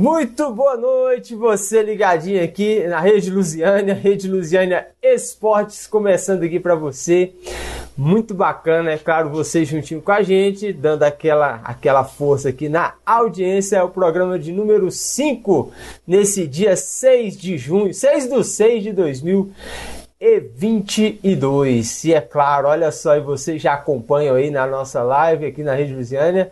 Muito boa noite, você ligadinho aqui na Rede Lusiânia, Rede Lusiânia Esportes, começando aqui para você. Muito bacana, é claro, você juntinho com a gente, dando aquela, aquela força aqui na audiência. É o programa de número 5, nesse dia 6 de junho, 6 do 6 de 2022. E é claro, olha só, e vocês já acompanham aí na nossa live aqui na Rede Lusiânia,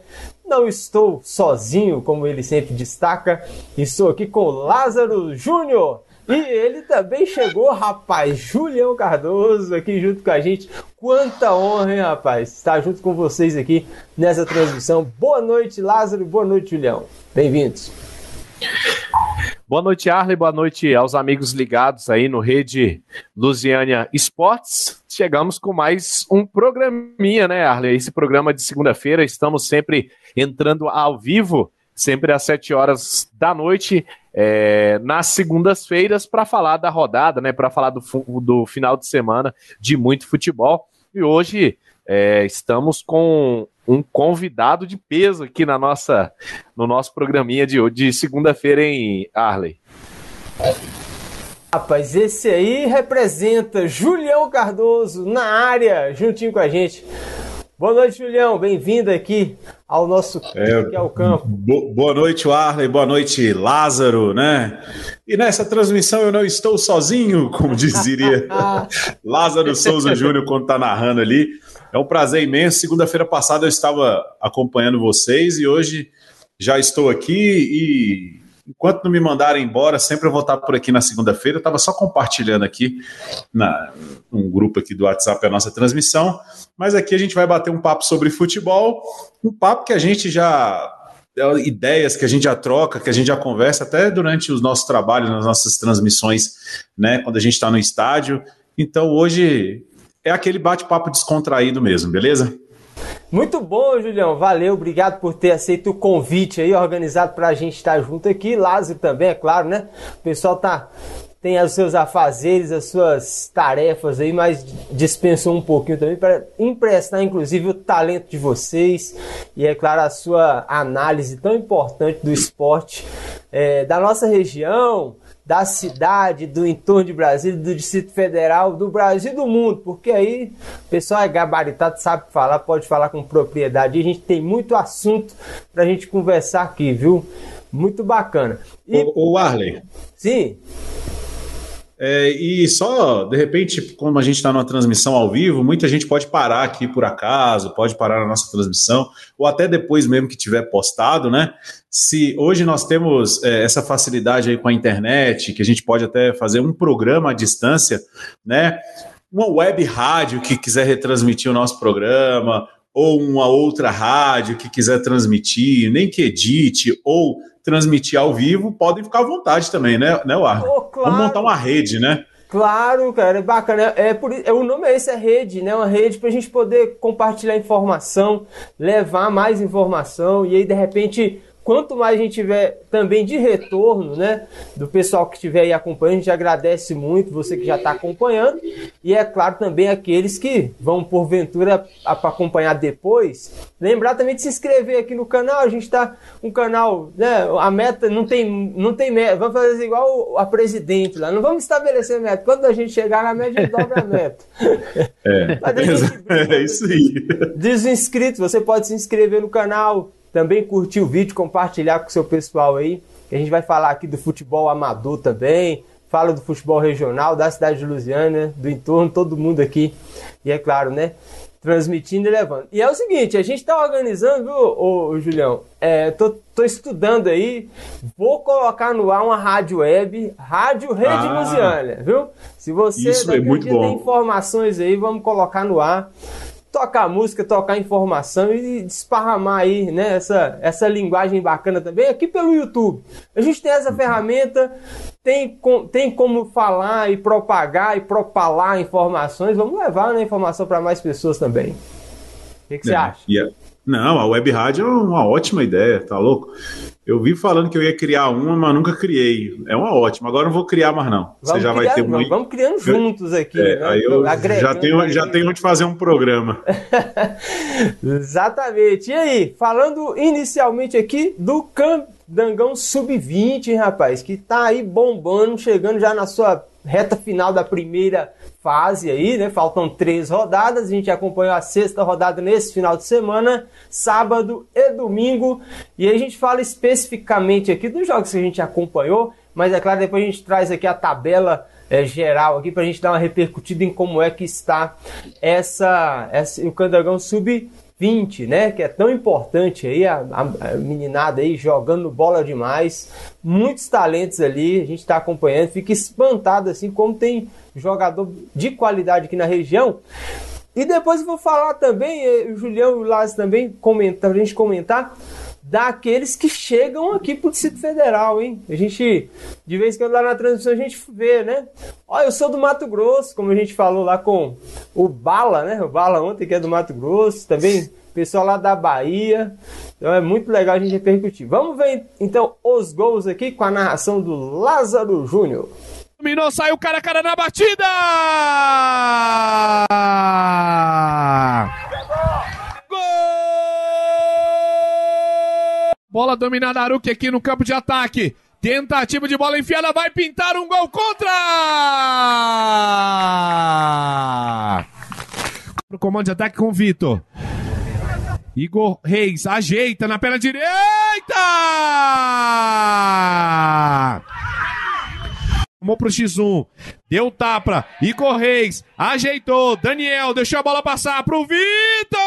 não estou sozinho, como ele sempre destaca. Estou aqui com Lázaro Júnior. E ele também chegou, rapaz, Julião Cardoso aqui junto com a gente. Quanta honra, hein, rapaz, estar junto com vocês aqui nessa transmissão. Boa noite, Lázaro. Boa noite, Julião. Bem-vindos. Boa noite, Arley. Boa noite aos amigos ligados aí no Rede Lusiânia Esportes. Chegamos com mais um programinha, né, Arley? Esse programa de segunda-feira, estamos sempre entrando ao vivo, sempre às sete horas da noite, é, nas segundas-feiras, para falar da rodada, né? Para falar do, do final de semana de muito futebol. E hoje é, estamos com um convidado de peso aqui na nossa, no nosso programinha de, de segunda-feira em Arley. Rapaz, esse aí representa Julião Cardoso na área, juntinho com a gente. Boa noite, Julião. Bem-vindo aqui ao nosso é, campo. Bo boa noite, Arley. Boa noite, Lázaro, né? E nessa transmissão eu não estou sozinho, como dizeria Lázaro Souza Júnior quando está narrando ali. É um prazer imenso. Segunda-feira passada eu estava acompanhando vocês e hoje já estou aqui e enquanto não me mandarem embora, sempre eu vou estar por aqui na segunda-feira. Eu estava só compartilhando aqui na um grupo aqui do WhatsApp a nossa transmissão, mas aqui a gente vai bater um papo sobre futebol, um papo que a gente já é, ideias que a gente já troca, que a gente já conversa até durante os nossos trabalhos, nas nossas transmissões, né, quando a gente está no estádio. Então hoje é aquele bate-papo descontraído mesmo, beleza? Muito bom, Julião. Valeu, obrigado por ter aceito o convite aí, organizado para a gente estar junto aqui. Lázaro também, é claro, né? O pessoal tá tem os seus afazeres, as suas tarefas aí, mas dispensou um pouquinho também para emprestar, inclusive, o talento de vocês e, é claro, a sua análise tão importante do esporte é, da nossa região, da cidade, do entorno de Brasília, do Distrito Federal, do Brasil e do mundo, porque aí o pessoal é gabaritado, sabe falar, pode falar com propriedade. E a gente tem muito assunto para a gente conversar aqui, viu? Muito bacana. E... O, o Arley. Sim. É, e só, de repente, como a gente está numa transmissão ao vivo, muita gente pode parar aqui por acaso, pode parar na nossa transmissão, ou até depois mesmo que tiver postado, né? Se hoje nós temos é, essa facilidade aí com a internet, que a gente pode até fazer um programa à distância, né? Uma web rádio que quiser retransmitir o nosso programa, ou uma outra rádio que quiser transmitir, nem que edite, ou transmitir ao vivo, podem ficar à vontade também, né, né Warner? Oh, claro. Vamos montar uma rede, né? Claro, cara, é bacana. É, por, é, o nome é esse, é rede, né? Uma rede para a gente poder compartilhar informação, levar mais informação e aí de repente quanto mais a gente tiver também de retorno, né, do pessoal que estiver aí acompanhando, a gente agradece muito você que já está acompanhando e é claro também aqueles que vão porventura para acompanhar depois, lembrar também de se inscrever aqui no canal. A gente está um canal, né, a meta não tem não tem meta, vamos fazer igual a presidente lá, não vamos estabelecer meta. Quando a gente chegar na média, a gente dobra a meta. É, é isso aí. Diz inscritos, você pode se inscrever no canal também curtir o vídeo, compartilhar com o seu pessoal aí. A gente vai falar aqui do futebol amador também, fala do futebol regional, da cidade de Lusiana, do entorno, todo mundo aqui. E é claro, né? Transmitindo e levando. E é o seguinte, a gente está organizando, viu, ô, ô, Julião? É, tô, tô estudando aí, vou colocar no ar uma rádio web, Rádio Rede ah, Lusiana, viu? Se você isso é muito bom. tem informações aí, vamos colocar no ar tocar música, tocar informação e desparramar aí, né, essa, essa linguagem bacana também aqui pelo YouTube. A gente tem essa ferramenta, tem, tem como falar e propagar e propalar informações, vamos levar né, a informação para mais pessoas também. O que, que é, você acha? Yeah. Não, a web rádio é uma ótima ideia, tá louco? Eu vi falando que eu ia criar uma, mas nunca criei. É uma ótima. Agora não vou criar mais, não. Vamos Você já vai ter muito. Vamos criando juntos aqui. É, né? Aí eu já tenho, já tenho onde fazer um programa. Exatamente. E aí, falando inicialmente aqui do Candangão Sub-20, rapaz, que tá aí bombando, chegando já na sua reta final da primeira fase aí, né? Faltam três rodadas. A gente acompanhou a sexta rodada nesse final de semana, sábado e domingo. E a gente fala especificamente aqui dos jogos que a gente acompanhou, mas é claro, depois a gente traz aqui a tabela é, geral aqui para a gente dar uma repercutida em como é que está essa, essa o Candangão Sub 20, né? Que é tão importante aí, a, a, a, meninada aí jogando bola demais, muitos talentos ali, a gente está acompanhando, fica espantado assim como tem jogador de qualidade aqui na região. E depois eu vou falar também, eh, o Julião e o Lázaro também comentar, a gente comentar daqueles que chegam aqui pro Distrito Federal, hein? A gente, de vez em quando lá na transmissão, a gente vê, né? Ó, eu sou do Mato Grosso, como a gente falou lá com o Bala, né? O Bala ontem, que é do Mato Grosso, também pessoal lá da Bahia. Então é muito legal a gente repercutir. Vamos ver então os gols aqui com a narração do Lázaro Júnior. Dominou, saiu cara a cara na batida! Gol! Bola dominada Aruki aqui no campo de ataque. Tentativa de bola enfiada, vai pintar um gol contra! Pro comando de ataque com o Vitor. Igor Reis ajeita na perna direita! Tomou pro X1. Deu tapa. Igor Reis. Ajeitou. Daniel deixou a bola passar pro Vitor!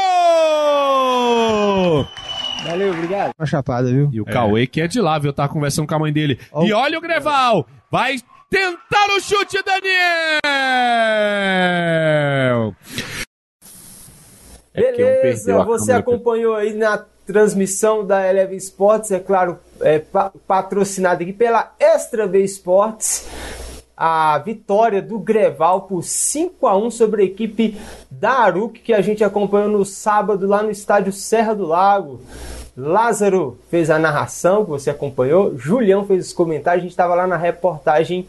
Valeu, obrigado. Uma chapada, viu? E o é. Cauê, que é de lá, viu? Tá conversando com a mãe dele. Oh. E olha o Greval. Vai tentar o chute, Daniel! É Beleza, você acompanhou aí na transmissão da Eleven Sports, é claro, é, pa patrocinado aqui pela Extra B Sports. A vitória do Greval por 5 a 1 sobre a equipe da Aruk, que a gente acompanhou no sábado lá no estádio Serra do Lago. Lázaro fez a narração que você acompanhou, Julião fez os comentários, a gente estava lá na reportagem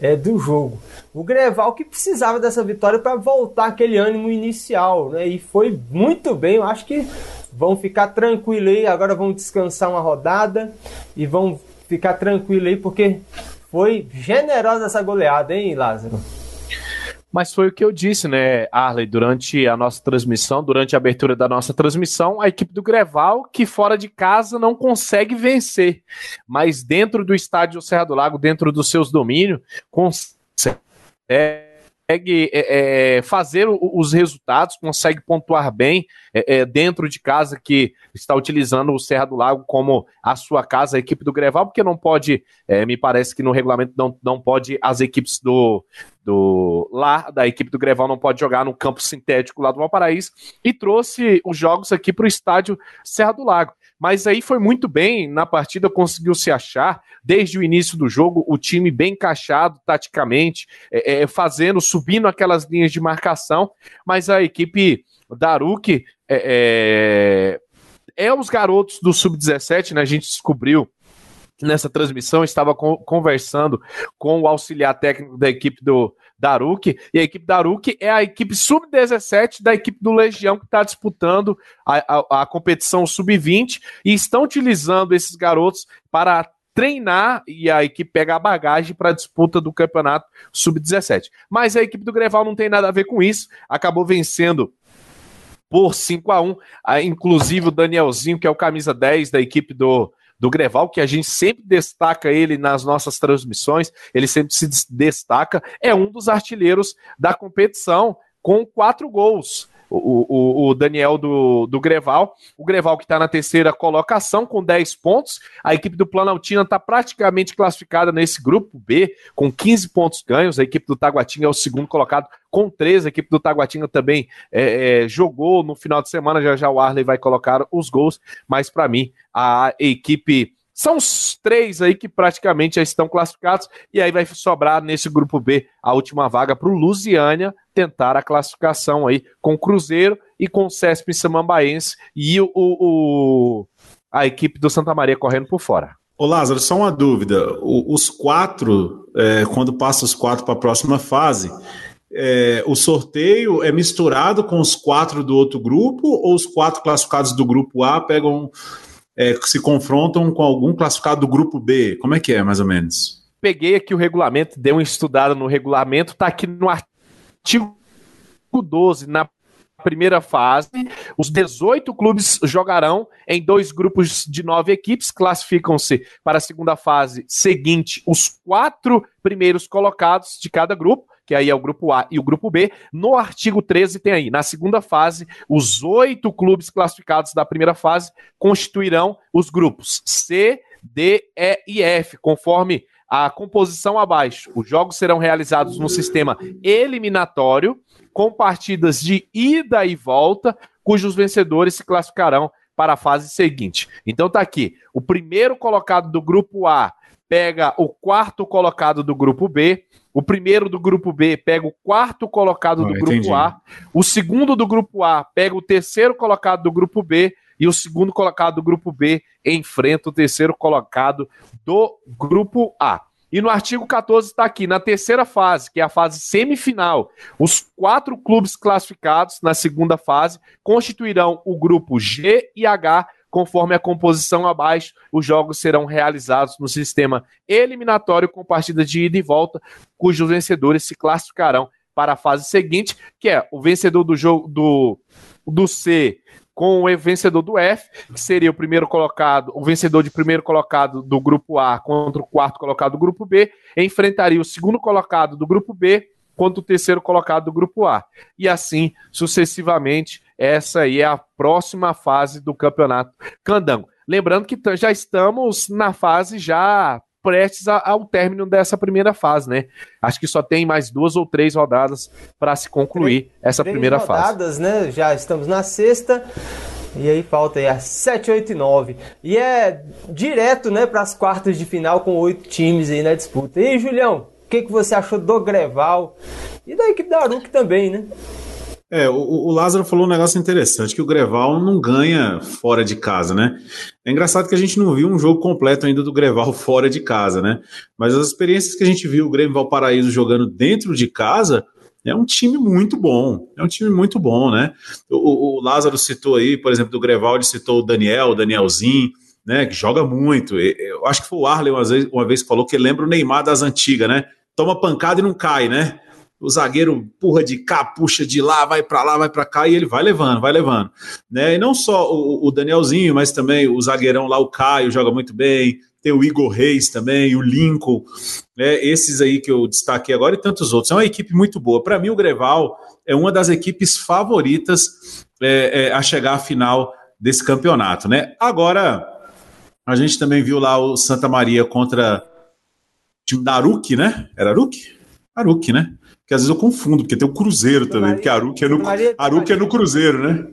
é, do jogo. O Greval que precisava dessa vitória para voltar aquele ânimo inicial, né? E foi muito bem, eu acho que vão ficar tranquilo aí, agora vão descansar uma rodada e vão ficar tranquilo aí porque foi generosa essa goleada, hein, Lázaro? Mas foi o que eu disse, né, Arley, durante a nossa transmissão, durante a abertura da nossa transmissão, a equipe do Greval, que fora de casa não consegue vencer, mas dentro do estádio Serra do Lago, dentro dos seus domínios, consegue. É, consegue é, é, fazer os resultados, consegue pontuar bem é, é, dentro de casa, que está utilizando o Serra do Lago como a sua casa, a equipe do Greval, porque não pode, é, me parece que no regulamento não, não pode as equipes do, do lá da equipe do Greval não pode jogar no campo sintético lá do Valparaíso e trouxe os jogos aqui para o estádio Serra do Lago mas aí foi muito bem na partida, conseguiu se achar desde o início do jogo, o time bem encaixado taticamente, é, é, fazendo, subindo aquelas linhas de marcação, mas a equipe da Aruque é, é, é os garotos do Sub-17, né? A gente descobriu nessa transmissão, estava conversando com o auxiliar técnico da equipe do, Daruki, e a equipe Daruki é a equipe sub-17 da equipe do Legião que está disputando a, a, a competição sub-20 e estão utilizando esses garotos para treinar e a equipe pega a bagagem para a disputa do campeonato sub-17. Mas a equipe do Greval não tem nada a ver com isso, acabou vencendo por 5 a 1 inclusive o Danielzinho, que é o camisa 10 da equipe do, do Greval, que a gente sempre destaca ele nas nossas transmissões, ele sempre se destaca, é um dos artilheiros da competição, com quatro gols. O, o, Daniel do, do Greval. O Greval que está na terceira colocação com 10 pontos. A equipe do Planaltina está praticamente classificada nesse grupo B com 15 pontos ganhos. A equipe do Taguatinga é o segundo colocado com 13. A equipe do Taguatinga também é, é, jogou no final de semana. Já já o Arley vai colocar os gols. Mas para mim, a equipe são os três aí que praticamente já estão classificados, e aí vai sobrar nesse grupo B a última vaga para o Lusiânia tentar a classificação aí com o Cruzeiro e com o Cesp Samambaense e o, o, a equipe do Santa Maria correndo por fora. Ô Lázaro, só uma dúvida. O, os quatro, é, quando passa os quatro para a próxima fase, é, o sorteio é misturado com os quatro do outro grupo ou os quatro classificados do grupo A pegam, é, se confrontam com algum classificado do grupo B? Como é que é, mais ou menos? Peguei aqui o regulamento, dei uma estudada no regulamento, tá aqui no artigo 12, na primeira fase, os 18 clubes jogarão em dois grupos de nove equipes, classificam-se para a segunda fase seguinte os quatro primeiros colocados de cada grupo, que aí é o grupo A e o grupo B. No artigo 13 tem aí, na segunda fase, os oito clubes classificados da primeira fase constituirão os grupos C, D, E e F, conforme a composição abaixo. Os jogos serão realizados no sistema eliminatório, com partidas de ida e volta, cujos vencedores se classificarão para a fase seguinte. Então tá aqui, o primeiro colocado do grupo A pega o quarto colocado do grupo B, o primeiro do grupo B pega o quarto colocado do grupo entendi. A, o segundo do grupo A pega o terceiro colocado do grupo B e o segundo colocado do grupo B enfrenta o terceiro colocado do grupo A. E no artigo 14 está aqui, na terceira fase, que é a fase semifinal, os quatro clubes classificados na segunda fase constituirão o grupo G e H, conforme a composição abaixo. Os jogos serão realizados no sistema eliminatório com partidas de ida e volta, cujos vencedores se classificarão para a fase seguinte, que é o vencedor do jogo do, do C com o vencedor do F, que seria o primeiro colocado, o vencedor de primeiro colocado do grupo A contra o quarto colocado do grupo B, enfrentaria o segundo colocado do grupo B contra o terceiro colocado do grupo A. E assim sucessivamente, essa aí é a próxima fase do campeonato Candango. Lembrando que já estamos na fase já prestes ao término dessa primeira fase, né? Acho que só tem mais duas ou três rodadas para se concluir três, essa três primeira rodadas, fase. rodadas, né? Já estamos na sexta. E aí falta aí as 7, 8 e 9. E é direto, né, para as quartas de final com oito times aí na disputa. E aí, Julião, o que, que você achou do Greval? E da equipe da Aruc também, né? É, o, o, Lázaro falou um negócio interessante, que o Greval não ganha fora de casa, né? É engraçado que a gente não viu um jogo completo ainda do Greval fora de casa, né? Mas as experiências que a gente viu o Grêmio Valparaíso jogando dentro de casa, é um time muito bom, é um time muito bom, né? O, o Lázaro citou aí, por exemplo, do Greval, ele citou o Daniel, o Danielzinho, né, que joga muito. Eu acho que foi o Arley uma vez, uma vez que falou que lembra o Neymar das antigas, né? Toma pancada e não cai, né? o zagueiro empurra de cá, puxa de lá, vai para lá, vai para cá, e ele vai levando, vai levando. Né? E não só o, o, Danielzinho, mas também o zagueirão lá, o Caio, joga muito bem, tem o Igor Reis também, o Lincoln, né? esses aí que eu destaquei agora e tantos outros. É uma equipe muito boa. Para mim, o Greval é uma das equipes favoritas é, é, a chegar à final desse campeonato. Né? Agora, a gente também viu lá o Santa Maria contra o time da Aruque, né? Era Aruque? Aruque, né? que às vezes eu confundo, porque tem o Cruzeiro também, Maria, porque Aruque é no, Maria, Aruque é no Cruzeiro, né?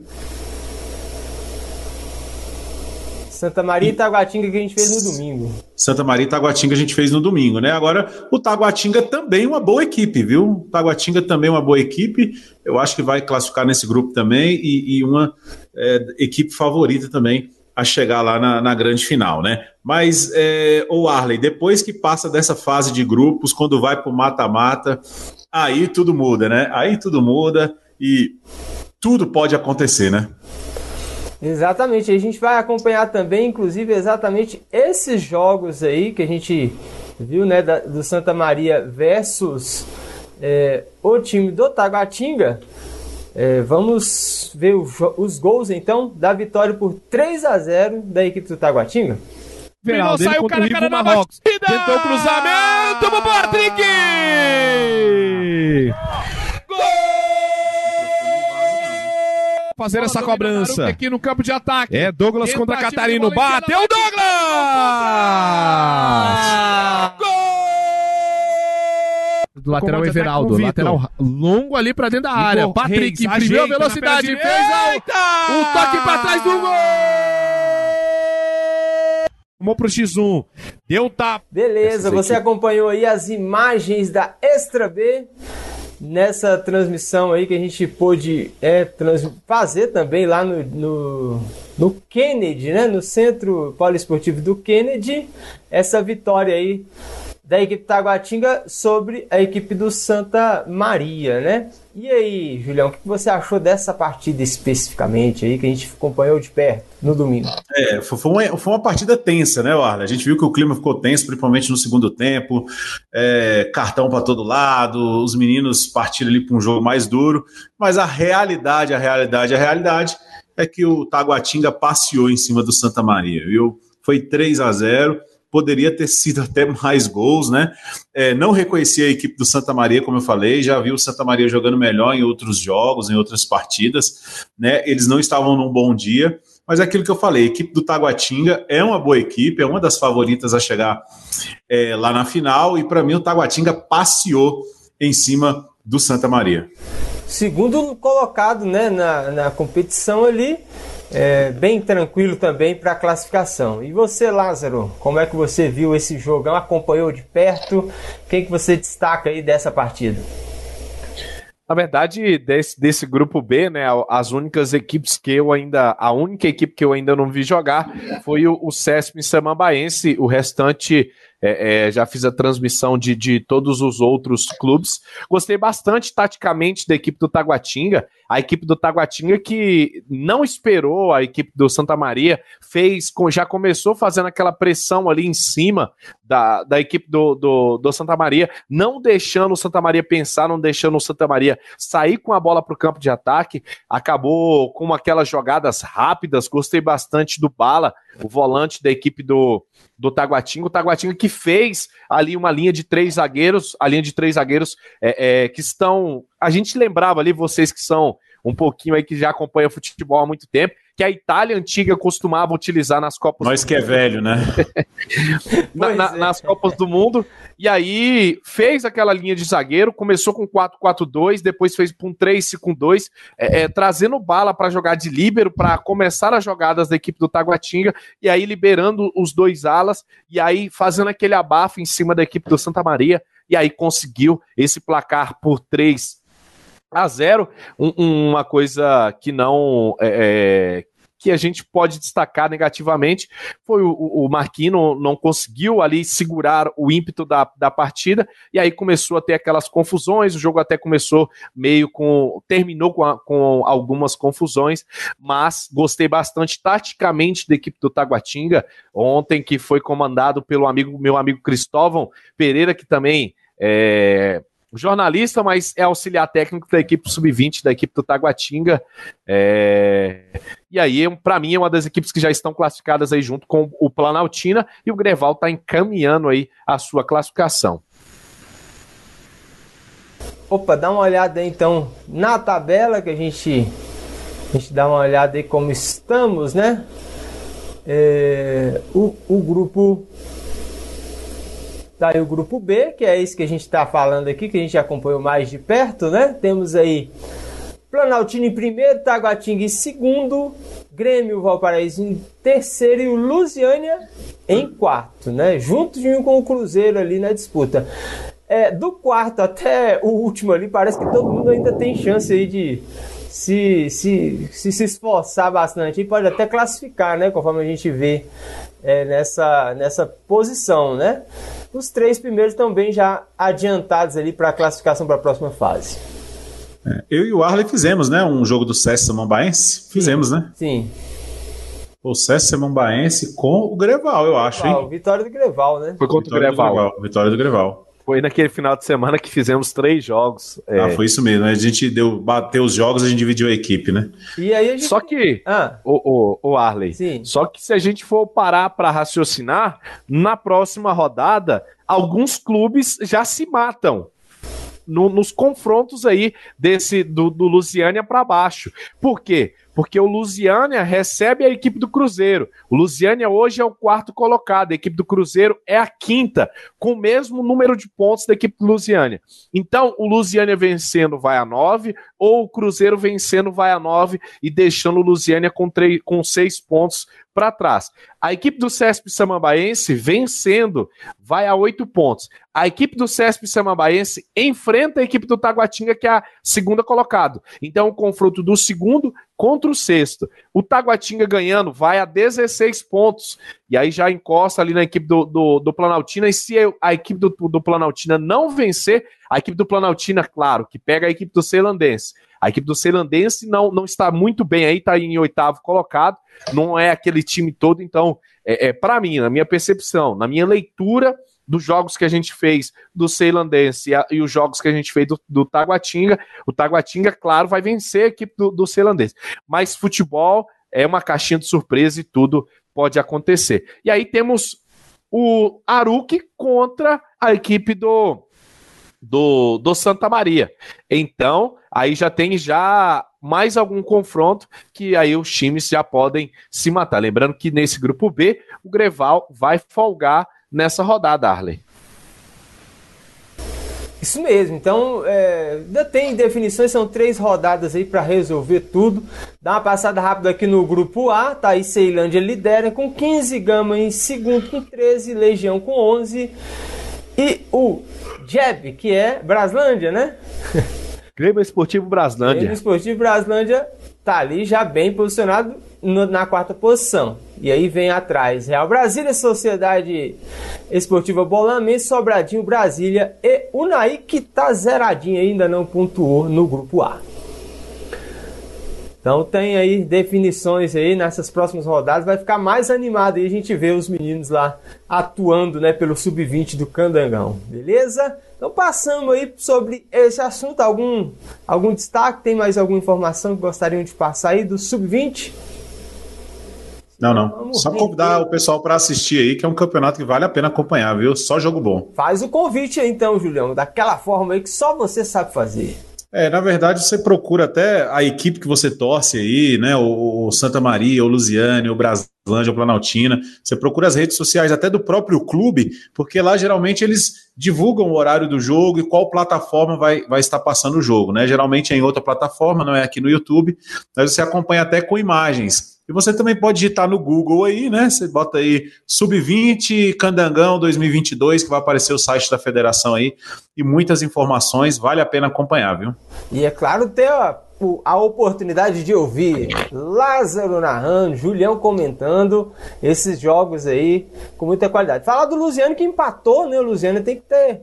Santa Maria e Taguatinga que a gente fez no domingo. Santa Maria e Taguatinga a gente fez no domingo, né? Agora, o Taguatinga também é uma boa equipe, viu? O Taguatinga também é uma boa equipe. Eu acho que vai classificar nesse grupo também e, e uma é, equipe favorita também a chegar lá na, na grande final, né? Mas, é, o Arley, depois que passa dessa fase de grupos, quando vai para o mata-mata, aí tudo muda, né? Aí tudo muda e tudo pode acontecer, né? Exatamente, a gente vai acompanhar também, inclusive, exatamente esses jogos aí que a gente viu, né, da, do Santa Maria versus é, o time do Taguatinga. É, vamos ver o, os gols então da vitória por 3 a 0 da equipe do Taguatinga. Final saiu o cara, cara na Marrocos. batida. Tentou o cruzamento pro Patrick. Gol! Fazer Bola essa cobrança. Aqui no campo de ataque. É Douglas contra Catarino. Bateu o Douglas! Gol! Do lateral Everaldo. Lateral longo ali pra dentro da área. Patrick imprimiu a velocidade. Fez o, o toque pra trás do gol! Tomou pro X1. Deu tapa. Beleza, você acompanhou aí as imagens da Extra B nessa transmissão aí que a gente pôde é, fazer também lá no, no, no Kennedy, né? No Centro Poliesportivo do Kennedy, essa vitória aí da equipe Taguatinga sobre a equipe do Santa Maria, né? E aí, Julião, o que você achou dessa partida especificamente aí que a gente acompanhou de perto no domingo? É, foi uma, foi uma partida tensa, né, Arla? A gente viu que o clima ficou tenso, principalmente no segundo tempo, é, cartão para todo lado, os meninos partiram ali para um jogo mais duro, mas a realidade, a realidade, a realidade é que o Taguatinga passeou em cima do Santa Maria, viu? Foi 3 a 0 poderia ter sido até mais gols, né? É, não reconheci a equipe do Santa Maria, como eu falei, já vi o Santa Maria jogando melhor em outros jogos, em outras partidas, né? Eles não estavam num bom dia, mas é aquilo que eu falei, a equipe do Taguatinga é uma boa equipe, é uma das favoritas a chegar é, lá na final, e para mim o Taguatinga passeou em cima do Santa Maria. Segundo colocado né, na, na competição ali, é, bem tranquilo também para a classificação. E você, Lázaro, como é que você viu esse jogão? Acompanhou de perto? Quem que você destaca aí dessa partida? Na verdade, desse, desse grupo B, né, as únicas equipes que eu ainda, a única equipe que eu ainda não vi jogar foi o, o Samambaense, o restante é, é, já fiz a transmissão de, de todos os outros clubes. Gostei bastante taticamente da equipe do Taguatinga. A equipe do Taguatinga que não esperou a equipe do Santa Maria, fez, já começou fazendo aquela pressão ali em cima da, da equipe do, do, do Santa Maria, não deixando o Santa Maria pensar, não deixando o Santa Maria sair com a bola para o campo de ataque. Acabou com aquelas jogadas rápidas. Gostei bastante do Bala, o volante da equipe do, do Taguatinga. O Taguatinga que fez ali uma linha de três zagueiros, a linha de três zagueiros é, é, que estão. A gente lembrava ali, vocês que são um pouquinho aí que já acompanha futebol há muito tempo, que a Itália antiga costumava utilizar nas Copas Nós que é velho, né? na, na, é. Nas Copas do Mundo. E aí fez aquela linha de zagueiro, começou com 4-4-2, depois fez com 3-5-2, é, é, trazendo bala para jogar de líbero, para começar as jogadas da equipe do Taguatinga, e aí liberando os dois alas, e aí fazendo aquele abafo em cima da equipe do Santa Maria, e aí conseguiu esse placar por 3 a zero, um, uma coisa que não é, é, que a gente pode destacar negativamente foi o, o Marquinhos não conseguiu ali segurar o ímpeto da, da partida e aí começou a ter aquelas confusões. O jogo até começou meio com. terminou com, a, com algumas confusões, mas gostei bastante taticamente da equipe do Taguatinga ontem, que foi comandado pelo amigo meu amigo Cristóvão Pereira, que também. É, jornalista, mas é auxiliar técnico da equipe sub-20, da equipe do Taguatinga. É... E aí, para mim, é uma das equipes que já estão classificadas aí junto com o Planaltina e o Greval está encaminhando aí a sua classificação. Opa, dá uma olhada aí, então na tabela que a gente a gente dá uma olhada aí como estamos, né? É, o, o grupo Tá aí o grupo B, que é isso que a gente está falando aqui, que a gente acompanhou mais de perto, né? Temos aí Planaltino em primeiro, Taguatinga em segundo, Grêmio Valparaíso em terceiro e o Lusiânia em quarto, né? Juntinho com o Cruzeiro ali na disputa. É, do quarto até o último ali, parece que todo mundo ainda tem chance aí de se, se, se, se esforçar bastante. E pode até classificar, né? Conforme a gente vê é, nessa, nessa posição, né? Os três primeiros também já adiantados ali para a classificação para a próxima fase. É, eu e o Arley fizemos, né? Um jogo do César Samambaense. Fizemos, né? Sim. O César Samambaense com o Greval, eu acho, hein? Vitória do Greval, né? Foi contra Vitória o Greval. Greval. Vitória do Greval. Foi naquele final de semana que fizemos três jogos. É... Ah, foi isso mesmo. A gente deu, bateu os jogos, a gente dividiu a equipe, né? E aí gente... Só que, ah. o, o, o Arley, Sim. só que se a gente for parar para raciocinar, na próxima rodada, alguns clubes já se matam. No, nos confrontos aí desse do, do Lusiânia para baixo. Por quê? Porque o Lusiânia recebe a equipe do Cruzeiro. O Lusiânia hoje é o quarto colocado, a equipe do Cruzeiro é a quinta, com o mesmo número de pontos da equipe do Lusiânia. Então, o Lusiânia vencendo vai a nove, ou o Cruzeiro vencendo vai a nove e deixando o Lusiânia com, três, com seis pontos para trás. A equipe do CESP Samambaense vencendo vai a oito pontos. A equipe do CESP Samambaense enfrenta a equipe do Taguatinga, que é a segunda colocado. Então, o confronto do segundo contra o sexto. O Taguatinga ganhando vai a 16 pontos. E aí já encosta ali na equipe do, do, do Planaltina. E se a equipe do, do Planaltina não vencer, a equipe do Planaltina, claro, que pega a equipe do Ceilandense. A equipe do Ceilandense não, não está muito bem aí, está em oitavo colocado, não é aquele time todo, então, é, é para mim, na minha percepção, na minha leitura dos jogos que a gente fez do Ceilandense e, e, os jogos que a gente fez do, do Taguatinga, o Taguatinga, claro, vai vencer a equipe do, do Ceilandense. Mas futebol é uma caixinha de surpresa e tudo pode acontecer. E aí temos o Aruque contra a equipe do do, do Santa Maria. Então, aí já tem já mais algum confronto que aí os times já podem se matar. Lembrando que nesse grupo B, o Greval vai folgar nessa rodada, Arley. Isso mesmo, então é, ainda tem definições, são três rodadas aí para resolver tudo. Dá uma passada rápida aqui no grupo A, tá aí Ceilândia lidera com 15, Gama em segundo com 13, Legião com 11 e o Jeb, que é Braslândia, né? Grêmio Esportivo Braslândia. Grêmio Esportivo Braslândia tá ali já bem posicionado no, na quarta posição. E aí vem atrás Real Brasília, Sociedade Esportiva Bolamense, Sobradinho Brasília e Unai que tá zeradinho ainda não pontuou no grupo A. Então tem aí definições aí nessas próximas rodadas, vai ficar mais animado aí a gente vê os meninos lá atuando, né, pelo sub-20 do Candangão. Beleza? Então passamos aí sobre esse assunto, algum algum destaque, tem mais alguma informação que gostariam de passar aí do sub-20? Não, não. Só convidar o pessoal para assistir aí, que é um campeonato que vale a pena acompanhar, viu? Só jogo bom. Faz o convite aí então, Julião, daquela forma aí que só você sabe fazer. É, na verdade, você procura até a equipe que você torce aí, né? O, o Santa Maria, o Lusiane, o Braslândia, o Planaltina. Você procura as redes sociais até do próprio clube, porque lá geralmente eles divulgam o horário do jogo e qual plataforma vai, vai estar passando o jogo, né? Geralmente é em outra plataforma, não é aqui no YouTube, mas você acompanha até com imagens. E você também pode digitar no Google aí, né? Você bota aí Sub-20 Candangão 2022, que vai aparecer o site da federação aí, e muitas informações, vale a pena acompanhar, viu? E é claro ter a, a oportunidade de ouvir Lázaro narrando, Julião comentando esses jogos aí com muita qualidade. Falar do Luciano que empatou, né? O Luciano tem que ter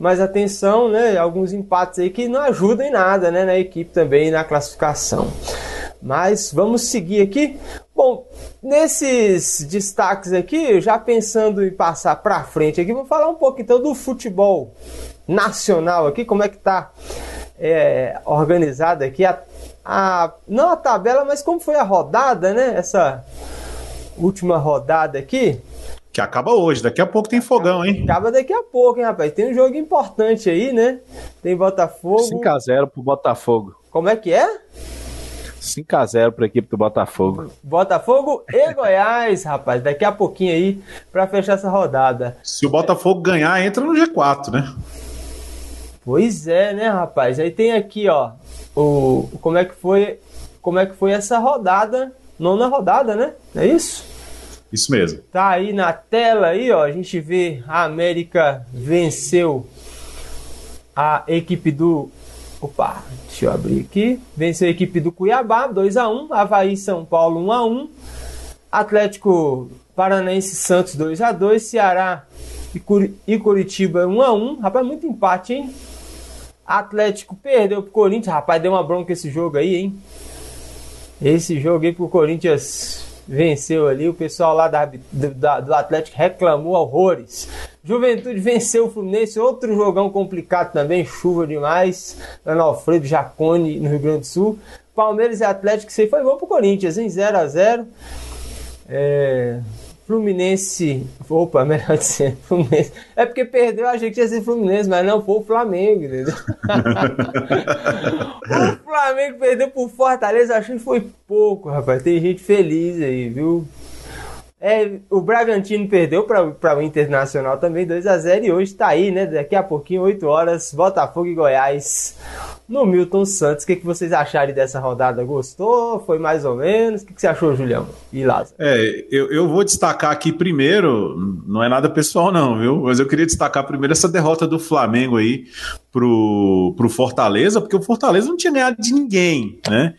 mais atenção, né? Alguns empates aí que não ajudam em nada, né? Na equipe também na classificação. Mas vamos seguir aqui. Bom, nesses destaques aqui, já pensando em passar para frente aqui, vou falar um pouco então do futebol nacional aqui, como é que tá é, organizada aqui a, a, não a tabela, mas como foi a rodada, né? Essa última rodada aqui. Que acaba hoje, daqui a pouco tem fogão, hein? Acaba daqui a pouco, hein, rapaz? Tem um jogo importante aí, né? Tem Botafogo. 5x0 pro Botafogo. Como é que é? 5x0 para a equipe do Botafogo. Botafogo e Goiás, rapaz. Daqui a pouquinho aí para fechar essa rodada. Se o Botafogo ganhar, entra no G4, né? Pois é, né, rapaz? Aí tem aqui, ó, o como é que foi, como é que foi essa rodada, nona rodada, né? É isso? Isso mesmo. Tá aí na tela aí, ó, a gente vê a América venceu a equipe do Opa, deixa eu abrir aqui. Venceu a equipe do Cuiabá, 2x1. Havaí São Paulo, 1x1. Atlético Paranaense Santos, 2x2. Ceará e Curitiba, 1x1. Rapaz, muito empate, hein? Atlético perdeu pro Corinthians. Rapaz, deu uma bronca esse jogo aí, hein? Esse jogo aí pro Corinthians venceu ali. O pessoal lá da, da, do Atlético reclamou horrores. Juventude venceu o Fluminense, outro jogão complicado também, chuva demais. Ana Alfredo Jacone no Rio Grande do Sul. Palmeiras e Atlético, isso aí foi bom pro Corinthians, em 0 a 0 é, Fluminense. Opa, melhor dizer, Fluminense. É porque perdeu, achei que ia ser Fluminense, mas não, foi o Flamengo, entendeu? o Flamengo perdeu por Fortaleza, achei que foi pouco, rapaz. Tem gente feliz aí, viu? É, o Bragantino perdeu para o Internacional também 2 a 0 e hoje está aí, né? Daqui a pouquinho, 8 horas, Botafogo e Goiás no Milton Santos. O que, que vocês acharam dessa rodada? Gostou? Foi mais ou menos? O que, que você achou, Julião e Lázaro? É, eu, eu vou destacar aqui primeiro, não é nada pessoal não, viu? Mas eu queria destacar primeiro essa derrota do Flamengo aí pro, pro Fortaleza, porque o Fortaleza não tinha ganhado de ninguém, né?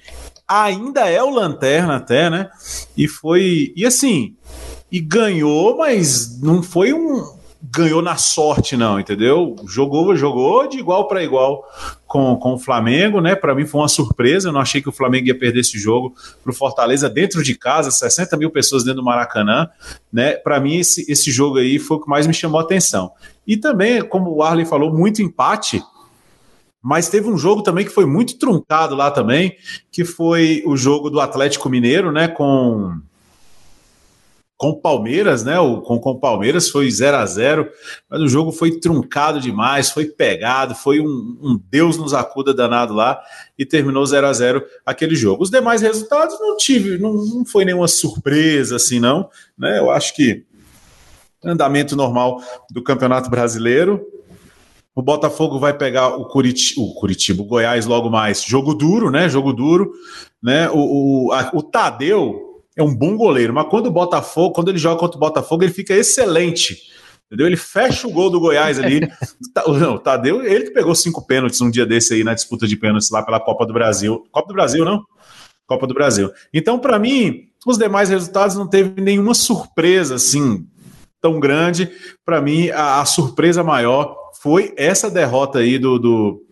Ainda é o Lanterna até, né? E foi... E assim e ganhou, mas não foi um ganhou na sorte não, entendeu? Jogou, jogou de igual para igual com, com o Flamengo, né? Para mim foi uma surpresa, eu não achei que o Flamengo ia perder esse jogo para o Fortaleza dentro de casa, 60 mil pessoas dentro do Maracanã, né? Para mim esse, esse jogo aí foi o que mais me chamou a atenção. E também, como o Arley falou, muito empate. Mas teve um jogo também que foi muito truncado lá também, que foi o jogo do Atlético Mineiro, né? Com com Palmeiras, né? O, com, com Palmeiras foi 0 a 0 mas o jogo foi truncado demais, foi pegado, foi um, um Deus nos acuda danado lá e terminou 0 a 0 aquele jogo. Os demais resultados não tive, não, não foi nenhuma surpresa assim, não. Né? Eu acho que andamento normal do Campeonato Brasileiro. O Botafogo vai pegar o Curitiba, o Curitiba, o Goiás logo mais. Jogo duro, né? Jogo duro, né? O, o, a, o Tadeu é um bom goleiro, mas quando o Botafogo, quando ele joga contra o Botafogo, ele fica excelente. Entendeu? Ele fecha o gol do Goiás ali. Não, Tadeu, ele que pegou cinco pênaltis um dia desse aí na disputa de pênaltis lá pela Copa do Brasil. Copa do Brasil, não? Copa do Brasil. Então, para mim, os demais resultados não teve nenhuma surpresa assim tão grande. Para mim, a, a, surpresa maior foi essa derrota aí do, do,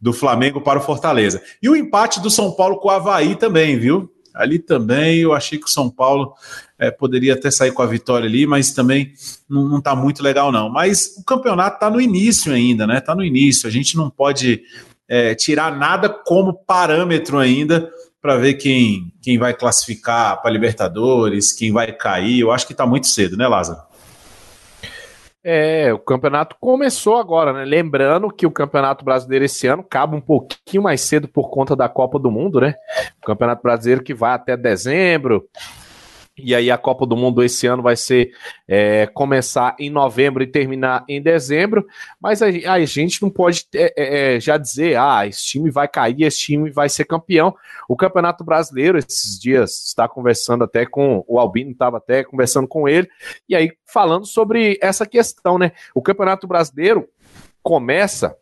do Flamengo para o Fortaleza. E o empate do São Paulo com o Havaí também, viu? Ali também eu achei que o São Paulo é, poderia até sair com a vitória ali, mas também não, está muito legal, não. Mas o campeonato está no início ainda, né? Está no início. A gente não pode é, tirar nada como parâmetro ainda para ver quem, quem vai classificar para Libertadores, quem vai cair. Eu acho que está muito cedo, né, Lázaro? É, o campeonato começou agora, né? Lembrando que o Campeonato Brasileiro esse ano cabe um pouquinho mais cedo por conta da Copa do Mundo, né? O Campeonato Brasileiro que vai até dezembro, e aí a Copa do Mundo esse ano vai ser é, começar em novembro e terminar em dezembro, mas a, a gente não pode é, é, é, já dizer, ah, esse time vai cair, esse time vai ser campeão. O Campeonato Brasileiro, esses dias, está conversando até com o Albino, estava até conversando com ele, e aí falando sobre essa questão, né? O Campeonato Brasileiro começa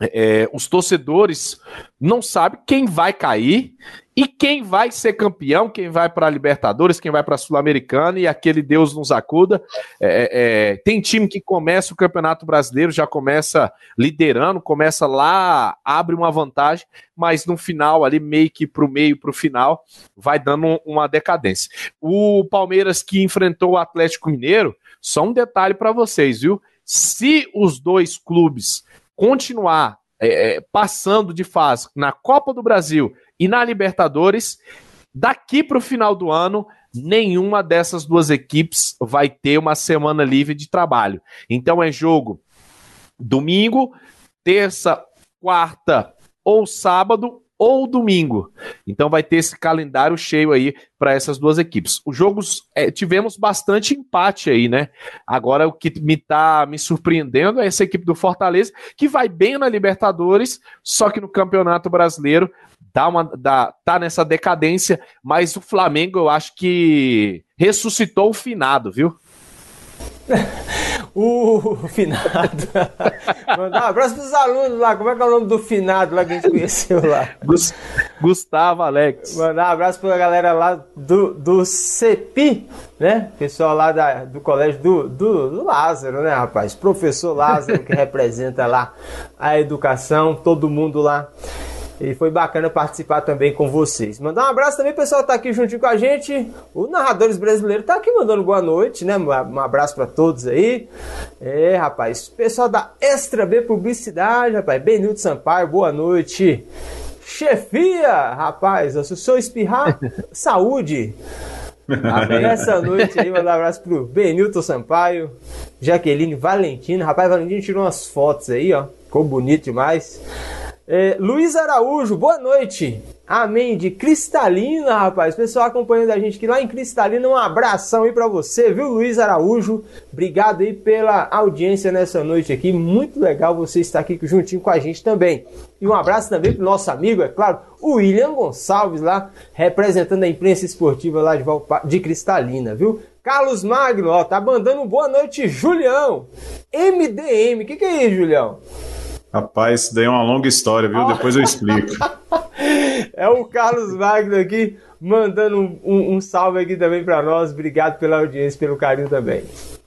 é, os torcedores não sabem quem vai cair e quem vai ser campeão, quem vai para a Libertadores, quem vai para a Sul-Americana e aquele Deus nos acuda. É, é, tem time que começa o Campeonato Brasileiro, já começa liderando, começa lá, abre uma vantagem, mas no final, ali meio que para o meio, para o final, vai dando uma decadência. O Palmeiras que enfrentou o Atlético Mineiro, só um detalhe para vocês, viu? Se os dois clubes continuar é, é, passando de fase na Copa do Brasil e na Libertadores, daqui para o final do ano, nenhuma dessas duas equipes vai ter uma semana livre de trabalho. Então é jogo domingo, terça, quarta ou sábado ou domingo. Então vai ter esse calendário cheio aí para essas duas equipes. Os jogos é, tivemos bastante empate aí, né? Agora o que me tá me surpreendendo é essa equipe do Fortaleza que vai bem na Libertadores, só que no Campeonato Brasileiro dá uma dá, tá nessa decadência, mas o Flamengo eu acho que ressuscitou o finado, viu? o finado. Mandar um abraço pros alunos lá. Como é que é o nome do finado lá que a gente conheceu lá? Gustavo Alex. Mandar um abraço pra galera lá do, do CEPI, né? Pessoal lá da, do colégio do, do, do Lázaro, né, rapaz? Professor Lázaro, que representa lá a educação, todo mundo lá e foi bacana participar também com vocês. Mandar um abraço também, pessoal, que tá aqui juntinho com a gente. O Narradores Brasileiro tá aqui mandando boa noite, né? Um abraço para todos aí. É, rapaz. Pessoal da Extra B Publicidade, rapaz. Benildo Sampaio, boa noite. Chefia, rapaz, se o senhor espirrar, saúde. Nessa noite aí, mandar um abraço pro Benilton Sampaio, Jaqueline Valentina. Rapaz, Valentina tirou umas fotos aí, ó. Ficou bonito demais. É, Luiz Araújo, boa noite. Amém. De Cristalina, rapaz. Pessoal acompanhando a gente aqui lá em Cristalina, um abração aí para você, viu, Luiz Araújo? Obrigado aí pela audiência nessa noite aqui. Muito legal você estar aqui juntinho com a gente também. E um abraço também pro nosso amigo, é claro, o William Gonçalves lá, representando a imprensa esportiva lá de, de Cristalina, viu? Carlos Magno, ó, tá mandando boa noite, Julião. MDM, o que, que é isso, Julião? Rapaz, isso daí é uma longa história, viu? Depois eu explico. é o Carlos Wagner aqui mandando um, um, um salve aqui também para nós. Obrigado pela audiência, pelo carinho também.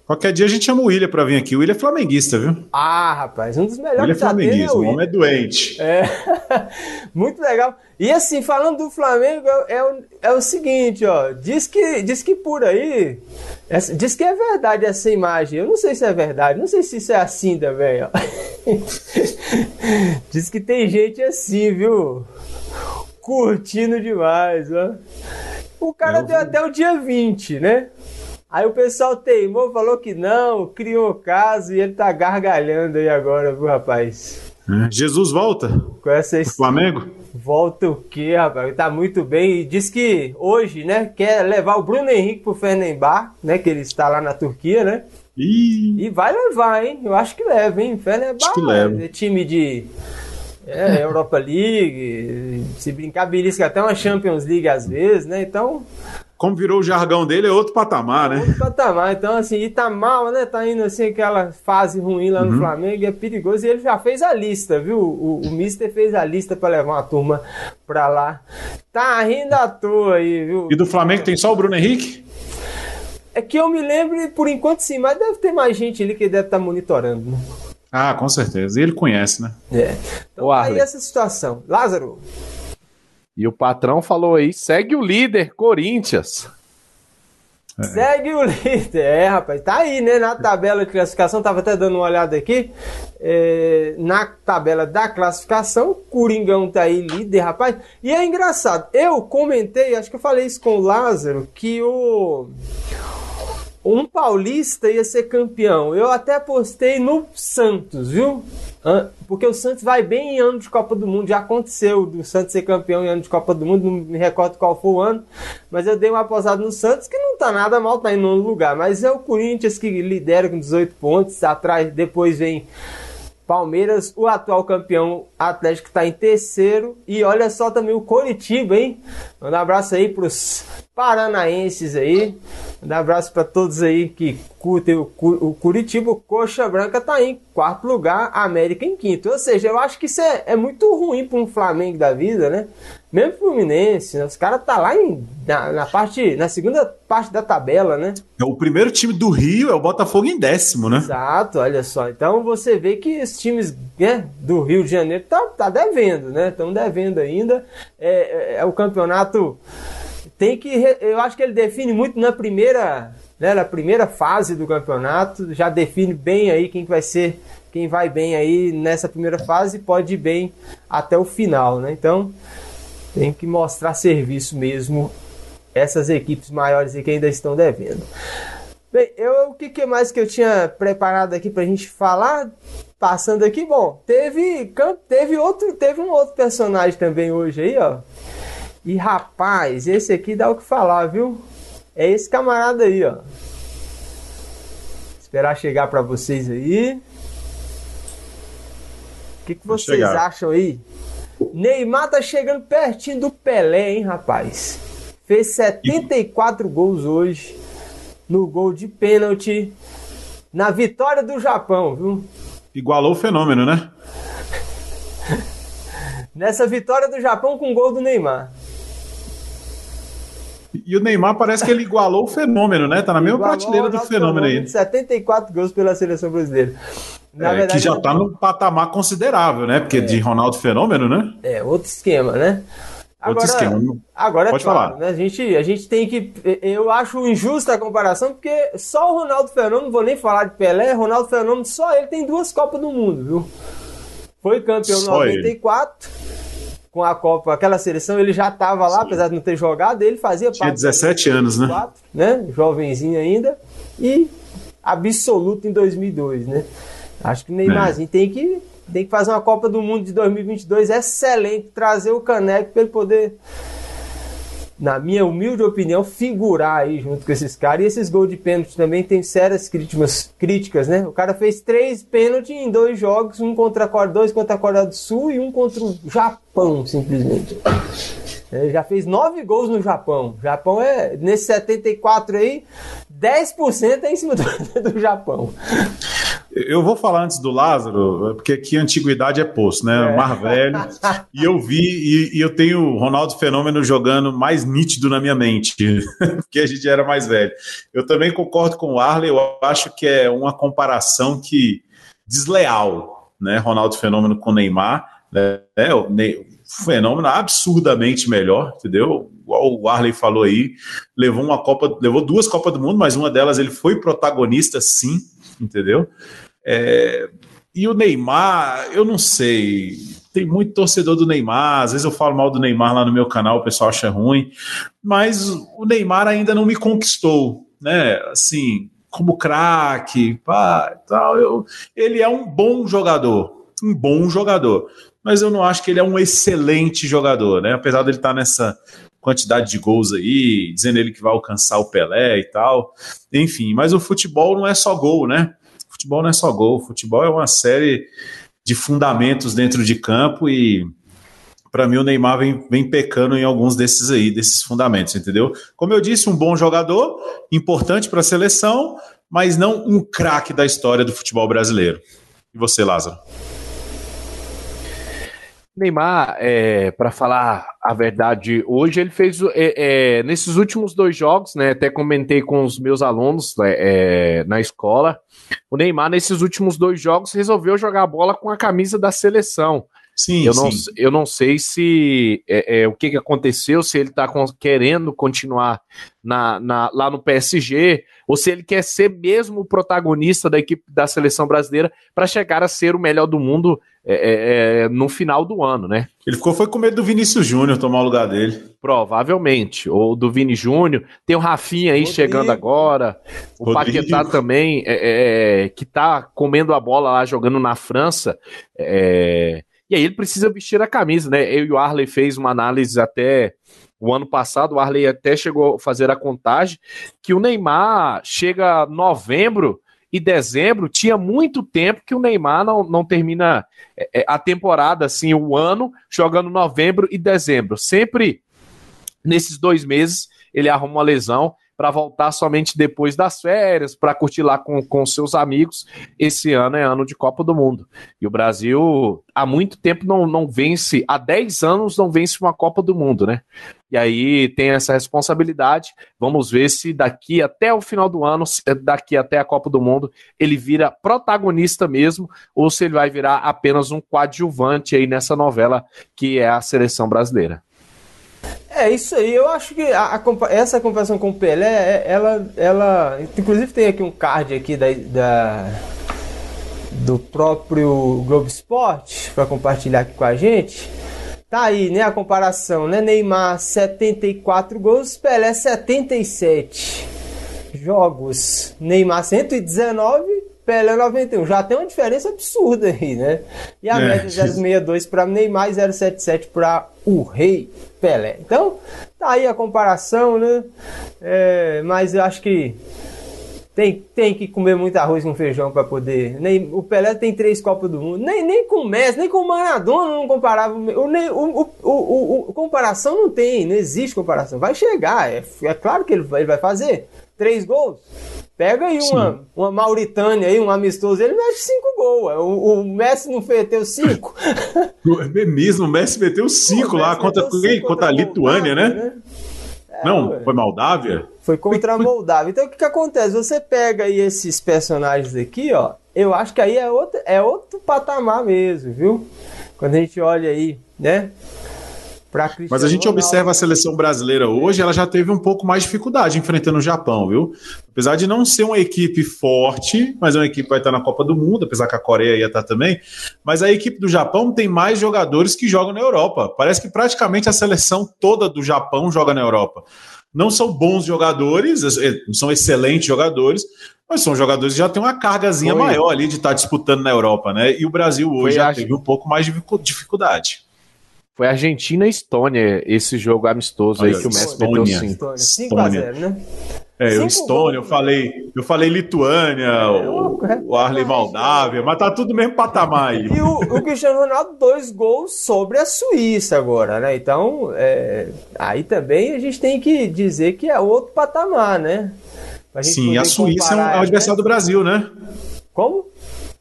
Qualquer dia a gente chama o William para vir aqui. O William é flamenguista, viu? Ah, rapaz, um dos melhores. William é flamenguista, o, homem é doente. É, muito legal. E assim, falando do Flamengo, é, é, o, é o seguinte, ó. Diz que, diz que por aí. Essa, diz que é verdade essa imagem. Eu não sei se é verdade, não sei se isso é assim também, ó. diz que tem gente assim, viu? Curtindo demais, ó. O cara deu até o dia 20, né? Aí o pessoal teimou, falou que não, criou caso e ele tá gargalhando aí agora, viu, rapaz? É, Jesus volta? Com essa Flamengo? Volta o quê, rapaz? Tá muito bem. E diz que hoje, né, quer levar o Bruno Henrique pro Fenerbahçe, né, que ele está lá na Turquia, né? Ih. E vai levar, hein? Eu acho que leva, hein? Fenerbahçe acho que leva. é time de é, Europa League, se brincar, belisca até uma Champions League às vezes, né? Então, como virou o jargão dele, é outro patamar, né? Outro patamar. Então, assim, e tá mal, né? Tá indo assim, aquela fase ruim lá no uhum. Flamengo, é perigoso. E ele já fez a lista, viu? O, o Mister fez a lista para levar uma turma pra lá. Tá rindo à toa aí, viu? E do Flamengo tem só o Bruno Henrique? É que eu me lembro, por enquanto sim, mas deve ter mais gente ali que deve estar tá monitorando, né? Ah, com certeza. E ele conhece, né? É. Então, o aí essa situação. Lázaro. E o patrão falou aí: segue o líder, Corinthians. É. Segue o líder. É, rapaz, tá aí, né? Na tabela de classificação, tava até dando uma olhada aqui. É, na tabela da classificação, Coringão tá aí líder, rapaz. E é engraçado, eu comentei, acho que eu falei isso com o Lázaro, que o. Um paulista ia ser campeão. Eu até postei no Santos, viu? Porque o Santos vai bem em ano de Copa do Mundo. Já aconteceu do Santos ser campeão em ano de Copa do Mundo. Não me recordo qual foi o ano. Mas eu dei uma posada no Santos que não tá nada mal, tá em nono lugar. Mas é o Corinthians que lidera com 18 pontos. Atrás, depois vem Palmeiras, o atual campeão Atlético está em terceiro. E olha só também o Coritiba, hein? Manda um abraço aí pros paranaenses aí. Manda um abraço para todos aí que curtem o, o Curitiba. O Coxa Branca tá em quarto lugar, América em quinto. Ou seja, eu acho que isso é, é muito ruim para um Flamengo da vida, né? Mesmo Fluminense, né? os caras tá lá em, na, na, parte, na segunda parte da tabela, né? É o primeiro time do Rio é o Botafogo em décimo, né? Exato, olha só. Então você vê que os times né, do Rio de Janeiro tá, tá devendo, né? Estão devendo ainda. É, é, é, o campeonato tem que, eu acho que ele define muito na primeira, né, na primeira fase do campeonato. Já define bem aí quem vai ser, quem vai bem aí nessa primeira fase pode ir bem até o final, né? Então tem que mostrar serviço mesmo essas equipes maiores que ainda estão devendo. Bem, eu, o que, que mais que eu tinha preparado aqui para a gente falar? Passando aqui, bom, teve, teve outro, teve um outro personagem também hoje aí, ó. E rapaz, esse aqui dá o que falar, viu? É esse camarada aí, ó. Esperar chegar para vocês aí. O que, que vocês acham aí? Neymar tá chegando pertinho do Pelé, hein, rapaz? Fez 74 gols hoje no gol de pênalti na vitória do Japão, viu? Igualou o fenômeno, né? Nessa vitória do Japão com o gol do Neymar. E o Neymar parece que ele igualou o fenômeno, né? Tá na mesma igualou prateleira do fenômeno aí. 74 gols pela seleção brasileira. Na é, verdade, que já está num patamar considerável, né? Porque é. de Ronaldo Fenômeno, né? É, outro esquema, né? Agora, outro esquema. Agora, Pode claro, falar. Né? A, gente, a gente tem que. Eu acho injusta a comparação, porque só o Ronaldo Fenômeno, não vou nem falar de Pelé, Ronaldo Fenômeno, só ele tem duas Copas do Mundo, viu? Foi campeão em 94. Ele. com a Copa, aquela seleção, ele já estava lá, Sim. apesar de não ter jogado, ele fazia Tinha parte. Tinha 17 anos, 2004, né? né? Jovenzinho ainda. E absoluto em 2002, né? Acho que o Neymarzinho é. tem que tem que fazer uma Copa do Mundo de 2022 excelente, trazer o caneco para ele poder na minha humilde opinião, figurar aí junto com esses caras. E esses gols de pênalti também tem sérias críticas, críticas, né? O cara fez três pênaltis em dois jogos, um contra a Coreia, dois contra a Coreia do Sul e um contra o Japão, simplesmente. Ele já fez nove gols no Japão. O Japão é, nesse 74 aí, 10% é em cima do, do Japão. Eu vou falar antes do Lázaro, porque aqui a antiguidade é poço, né? É. Mar velho. e eu vi, e, e, eu tenho o Ronaldo Fenômeno jogando mais nítido na minha mente, porque a gente era mais velho. Eu também concordo com o Arley, eu acho que é uma comparação que desleal, né? Ronaldo Fenômeno com Neymar. Né? O, ne, fenômeno absurdamente melhor, entendeu? Igual o Arley falou aí, levou uma Copa, levou duas Copas do Mundo, mas uma delas ele foi protagonista, sim, entendeu? É, e o Neymar, eu não sei. Tem muito torcedor do Neymar. Às vezes eu falo mal do Neymar lá no meu canal, o pessoal acha ruim. Mas o Neymar ainda não me conquistou, né? Assim, como craque, tal. Eu, ele é um bom jogador, um bom jogador. Mas eu não acho que ele é um excelente jogador, né? Apesar dele estar nessa quantidade de gols aí, dizendo ele que vai alcançar o Pelé e tal. Enfim, mas o futebol não é só gol, né? futebol não é só gol, futebol é uma série de fundamentos dentro de campo e para mim o Neymar vem, vem pecando em alguns desses aí, desses fundamentos, entendeu? Como eu disse, um bom jogador, importante para a seleção, mas não um craque da história do futebol brasileiro. E você, Lázaro? Neymar, é, para falar a verdade, hoje ele fez é, é, nesses últimos dois jogos, né? Até comentei com os meus alunos é, é, na escola. O Neymar, nesses últimos dois jogos, resolveu jogar a bola com a camisa da seleção. Sim, eu, não, sim. eu não sei se é, é, o que, que aconteceu, se ele está querendo continuar na, na, lá no PSG, ou se ele quer ser mesmo o protagonista da equipe da seleção brasileira para chegar a ser o melhor do mundo é, é, é, no final do ano, né? Ele ficou foi com medo do Vinícius Júnior tomar o lugar dele. Provavelmente. Ou do Vini Júnior. Tem o Rafinha aí Rodrigo. chegando agora. O Rodrigo. Paquetá também, é, que tá comendo a bola lá, jogando na França. É, e aí ele precisa vestir a camisa, né? Eu e o Arley fez uma análise até o ano passado, o Arley até chegou a fazer a contagem, que o Neymar chega novembro e dezembro, tinha muito tempo que o Neymar não, não termina é, é, a temporada, assim, o ano, jogando novembro e dezembro. Sempre nesses dois meses ele arruma uma lesão para voltar somente depois das férias, para curtir lá com, com seus amigos. Esse ano é ano de Copa do Mundo. E o Brasil há muito tempo não, não vence, há 10 anos não vence uma Copa do Mundo, né? E aí tem essa responsabilidade. Vamos ver se daqui até o final do ano, daqui até a Copa do Mundo, ele vira protagonista mesmo, ou se ele vai virar apenas um coadjuvante aí nessa novela que é a seleção brasileira. É isso aí, eu acho que a, a, essa comparação com o Pelé, é, ela, ela. Inclusive tem aqui um card aqui da, da do próprio Globo Esporte para compartilhar aqui com a gente. Tá aí, né, a comparação, né? Neymar 74 gols, Pelé 77 jogos. Neymar 119, Pelé 91. Já tem uma diferença absurda aí, né? E a é. média 0,62 para Neymar e 0,77 para o Rei Pelé. Então, tá aí a comparação, né? É, mas eu acho que tem, tem que comer muito arroz com feijão para poder. Nem, o Pelé tem três Copas do Mundo. Nem, nem com o Messi, nem com o Maradona não comparava. O, o, o, o, o, comparação não tem, não existe comparação. Vai chegar, é, é claro que ele, ele vai fazer. Três gols. Pega aí uma, uma Mauritânia aí, um amistoso, ele mete cinco gols. O, o Messi não meteu cinco. É mesmo, o Messi meteu cinco lá contra, contra, contra a Lituânia, né? né? É, não, ué. foi Moldávia? Foi contra a Moldávia. Então o que, que acontece? Você pega aí esses personagens aqui, ó. Eu acho que aí é outro, é outro patamar mesmo, viu? Quando a gente olha aí, né? Mas a gente Ronaldo. observa a seleção brasileira hoje, ela já teve um pouco mais de dificuldade enfrentando o Japão, viu? Apesar de não ser uma equipe forte, mas é uma equipe que vai estar na Copa do Mundo, apesar que a Coreia ia estar também. Mas a equipe do Japão tem mais jogadores que jogam na Europa. Parece que praticamente a seleção toda do Japão joga na Europa. Não são bons jogadores, são excelentes jogadores, mas são jogadores que já têm uma cargazinha Foi. maior ali de estar disputando na Europa, né? E o Brasil hoje Foi já teve um pouco mais de dificuldade. Foi Argentina e Estônia, esse jogo amistoso aí que o Messi meteu 5. 5 a 0, né? É, o Estônia, eu falei, eu falei Lituânia, é, o, o Arley Moldávia, mas tá tudo mesmo patamar aí. E o, o Cristiano Ronaldo, dois gols sobre a Suíça agora, né? Então, é, aí também a gente tem que dizer que é outro patamar, né? Sim, a Suíça é, um, é o adversário né? do Brasil, né? Como?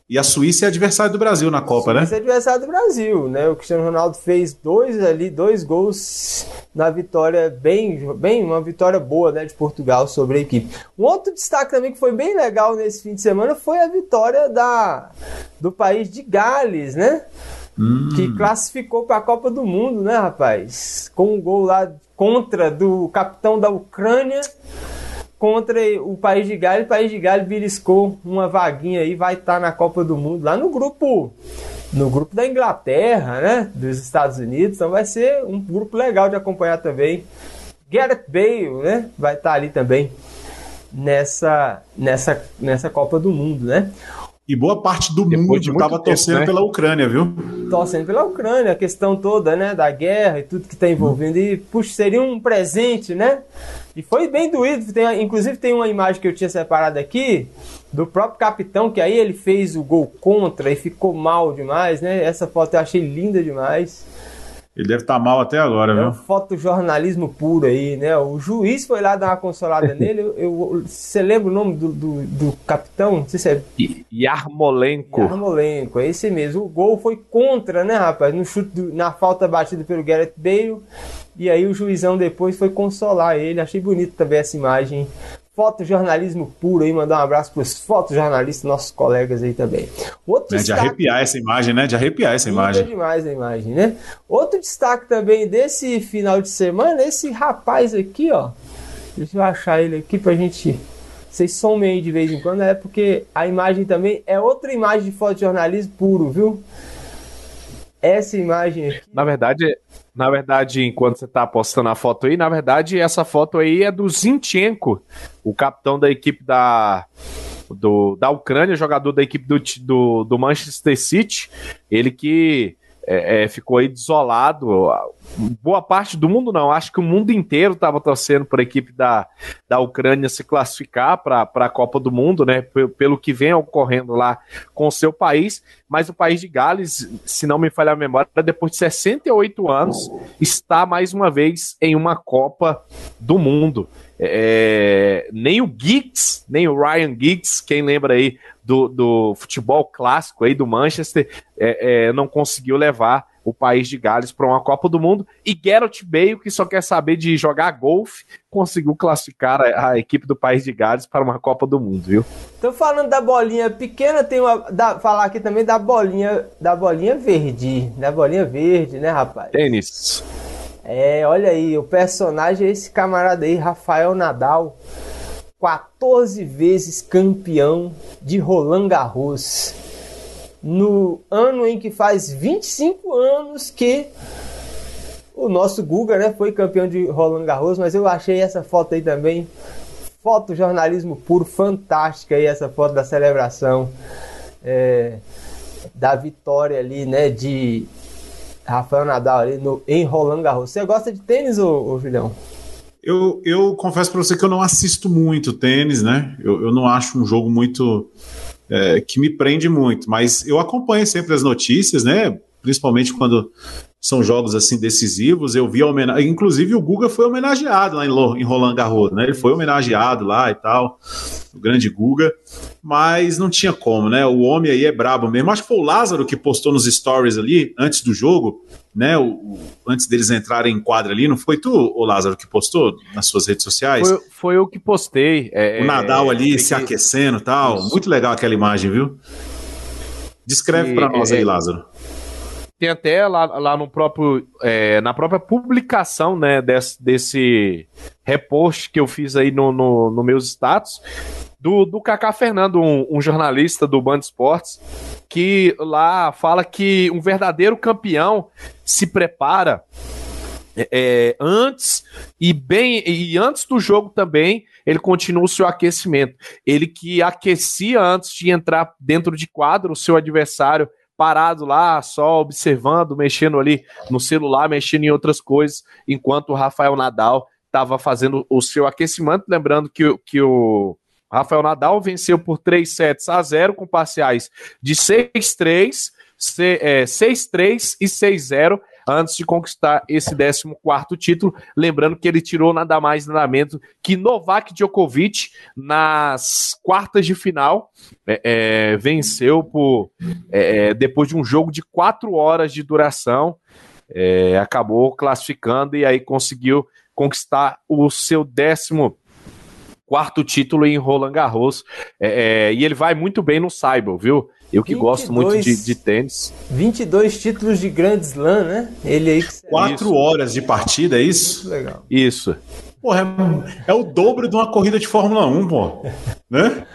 E a Suíça é adversário do Brasil na Copa, né? Suíça é adversário do Brasil, né? O Cristiano Ronaldo fez dois ali, dois gols na vitória bem, bem uma vitória boa, né, de Portugal sobre a equipe. Um outro destaque também que foi bem legal nesse fim de semana foi a vitória da do país de Gales, né? Hum. Que classificou para a Copa do Mundo, né, rapaz? Com um gol lá contra do capitão da Ucrânia contra o País de Gales. O País de Gales beliscou uma vaguinha aí, vai estar tá na Copa do Mundo, lá no grupo no grupo da Inglaterra, né, dos Estados Unidos. Então vai ser um grupo legal de acompanhar também. Gareth Bale, né, vai estar tá ali também nessa nessa nessa Copa do Mundo, né? E boa parte do Depois mundo estava torcendo né? pela Ucrânia, viu? Torcendo pela Ucrânia, a questão toda, né, da guerra e tudo que está envolvendo. E, puxa, seria um presente, né? E foi bem doído. Tem, inclusive, tem uma imagem que eu tinha separado aqui do próprio capitão, que aí ele fez o gol contra e ficou mal demais, né? Essa foto eu achei linda demais. Ele deve estar tá mal até agora, é viu? É um fotojornalismo puro aí, né? O juiz foi lá dar uma consolada nele. Eu, eu, você lembra o nome do, do, do, capitão? Não sei se é. Yarmolenko. Yarmolenko, é esse mesmo. O gol foi contra, né, rapaz? No chute, do, na falta batida pelo Gareth Bale. E aí o juizão depois foi consolar ele. Achei bonito também essa imagem fotojornalismo puro aí, mandar um abraço para os fotojornalistas, nossos colegas aí também. Outro é, destaque... De arrepiar essa imagem, né? De arrepiar essa imagem. demais a imagem, né? Outro destaque também desse final de semana, esse rapaz aqui, ó. Deixa eu achar ele aqui pra gente. Vocês somem aí de vez em quando, é porque a imagem também é outra imagem de fotojornalismo puro, viu? Essa imagem aqui. Na verdade, na verdade, enquanto você está postando a foto aí, na verdade, essa foto aí é do Zinchenko, o capitão da equipe da, do, da Ucrânia, jogador da equipe do, do, do Manchester City. Ele que é, é, ficou aí desolado. Boa parte do mundo não, acho que o mundo inteiro estava torcendo para a equipe da, da Ucrânia se classificar para a Copa do Mundo, né? Pelo que vem ocorrendo lá com o seu país. Mas o país de Gales, se não me falhar a memória, depois de 68 anos, está mais uma vez em uma Copa do Mundo. É, nem o Giggs, nem o Ryan Giggs, quem lembra aí do, do futebol clássico aí do Manchester, é, é, não conseguiu levar o país de Gales para uma Copa do Mundo. E Gareth Bale, que só quer saber de jogar golfe, conseguiu classificar a, a, equipe do país de Gales para uma Copa do Mundo, viu? Tô falando da bolinha pequena, tem uma da, falar aqui também da bolinha da bolinha verde, da bolinha verde, né, rapaz? Tênis. É, olha aí, o personagem é esse camarada aí, Rafael Nadal, 14 vezes campeão de Roland Garros. No ano em que faz 25 anos que o nosso Guga né, foi campeão de Roland Garros, mas eu achei essa foto aí também, foto jornalismo puro, fantástica aí essa foto da celebração é, da vitória ali, né, de Rafael Nadal ali no, em Roland Garros. Você gosta de tênis, ô, ô Julião? Eu, eu confesso para você que eu não assisto muito tênis, né? Eu, eu não acho um jogo muito. É, que me prende muito, mas eu acompanho sempre as notícias, né? Principalmente quando são jogos assim decisivos. Eu vi a homenagem, inclusive o Guga foi homenageado lá em, Roland Garros, né? Ele foi homenageado lá e tal, o grande Guga, mas não tinha como, né? O homem aí é brabo mesmo. Acho que foi o Lázaro que postou nos stories ali antes do jogo, né? O, o, antes deles entrarem em quadra ali, não foi tu, o Lázaro, que postou nas suas redes sociais? Foi, foi eu que postei. É, o Nadal é, ali é, se que... aquecendo, tal. Isso. Muito legal aquela imagem, viu? Descreve para nós aí, é, Lázaro. Tem até lá, lá no próprio, é, na própria publicação, né, desse, desse repost que eu fiz aí no, no, no meus status, do, do Kaká Fernando, um, um, jornalista do Band Esportes, que lá fala que um verdadeiro campeão se prepara é, antes e bem e antes do jogo também ele continua o seu aquecimento. Ele que aquecia antes de entrar dentro de quadro o seu adversário parado lá, só observando, mexendo ali no celular, mexendo em outras coisas, enquanto o Rafael Nadal estava fazendo o seu aquecimento. Lembrando que, que o Rafael Nadal venceu por 3 sets a 0 com parciais de 6-3, 6-3 é, e 6-0 antes de conquistar esse 14 título. Lembrando que ele tirou nada mais nada menos que Novak Djokovic nas quartas de final. É, é, venceu por é, é depois de um jogo de quatro horas de duração. É, acabou classificando e aí conseguiu conquistar o seu décimo quarto título em Roland Garros. É, é, e ele vai muito bem no Cyber, viu? Eu que 22, gosto muito de, de, tênis. 22 títulos de Grand Slam, né? Ele aí. Quatro isso. horas de partida, é isso? Muito legal. Isso. Porra, é, é, o dobro de uma corrida de Fórmula 1, pô. Né?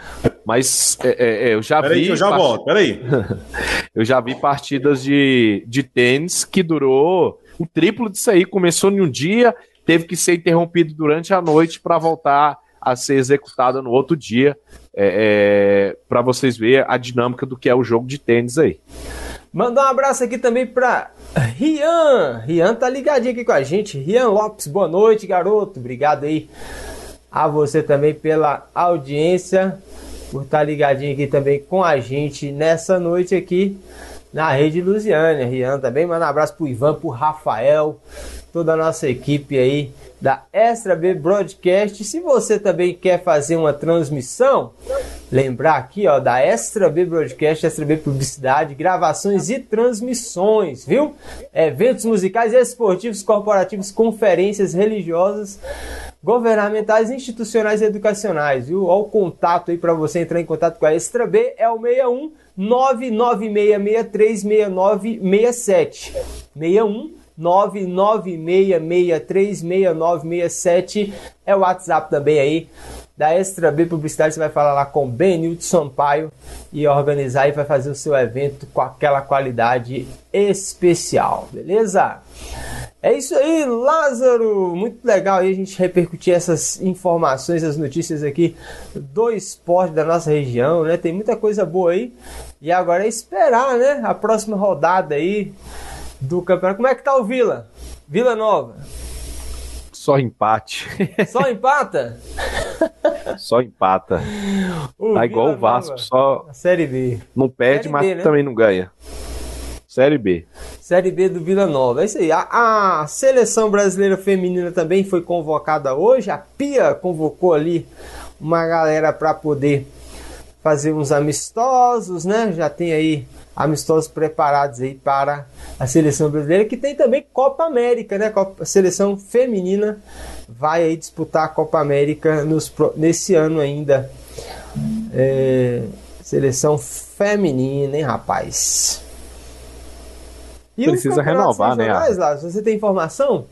Mas é, é, é eu já pera vi. Aí que eu já part... volto, peraí. eu já vi partidas de, de tênis que durou o triplo disso aí. Começou em um dia, teve que ser interrompido durante a noite para voltar a ser executada no outro dia, é, é, para vocês verem a dinâmica do que é o jogo de tênis aí. Mandar um abraço aqui também para Rian. Rian tá ligadinho aqui com a gente. Rian Lopes, boa noite, garoto. Obrigado aí a você também pela audiência, por estar tá ligadinho aqui também com a gente nessa noite aqui na Rede Lusiânia. Rian também, manda um abraço pro Ivan, pro Rafael, toda a nossa equipe aí da Extra B Broadcast. Se você também quer fazer uma transmissão, lembrar aqui ó da Extra B Broadcast, Extra B Publicidade, gravações e transmissões, viu? Eventos musicais, esportivos, corporativos, conferências religiosas, governamentais, institucionais e educacionais, viu? O contato aí para você entrar em contato com a Extra B é o 61 996636967. 61 996636967 é o WhatsApp também aí da Extra B Publicidade. Você vai falar lá com Benilton Sampaio e organizar e vai fazer o seu evento com aquela qualidade especial, beleza? É isso aí, Lázaro! Muito legal aí a gente repercutir essas informações, as notícias aqui do esporte da nossa região, né? Tem muita coisa boa aí. E agora é esperar, né? A próxima rodada aí do campeonato. Como é que tá o Vila? Vila Nova. Só empate. Só empata? só empata. O tá igual Vila o Vasco, Nova. só. A Série B. Não perde, mas B, né? também não ganha. Série B. Série B do Vila Nova. É isso aí. A, a, seleção brasileira feminina também foi convocada hoje. A Pia convocou ali uma galera para poder fazer uns amistosos, né? Já tem aí amistosos preparados aí para a seleção brasileira, que tem também Copa América, né? a seleção feminina vai aí disputar a Copa América nos, nesse ano ainda. É, seleção feminina, hein, rapaz? E Precisa renovar, né? Lá, você tem informação?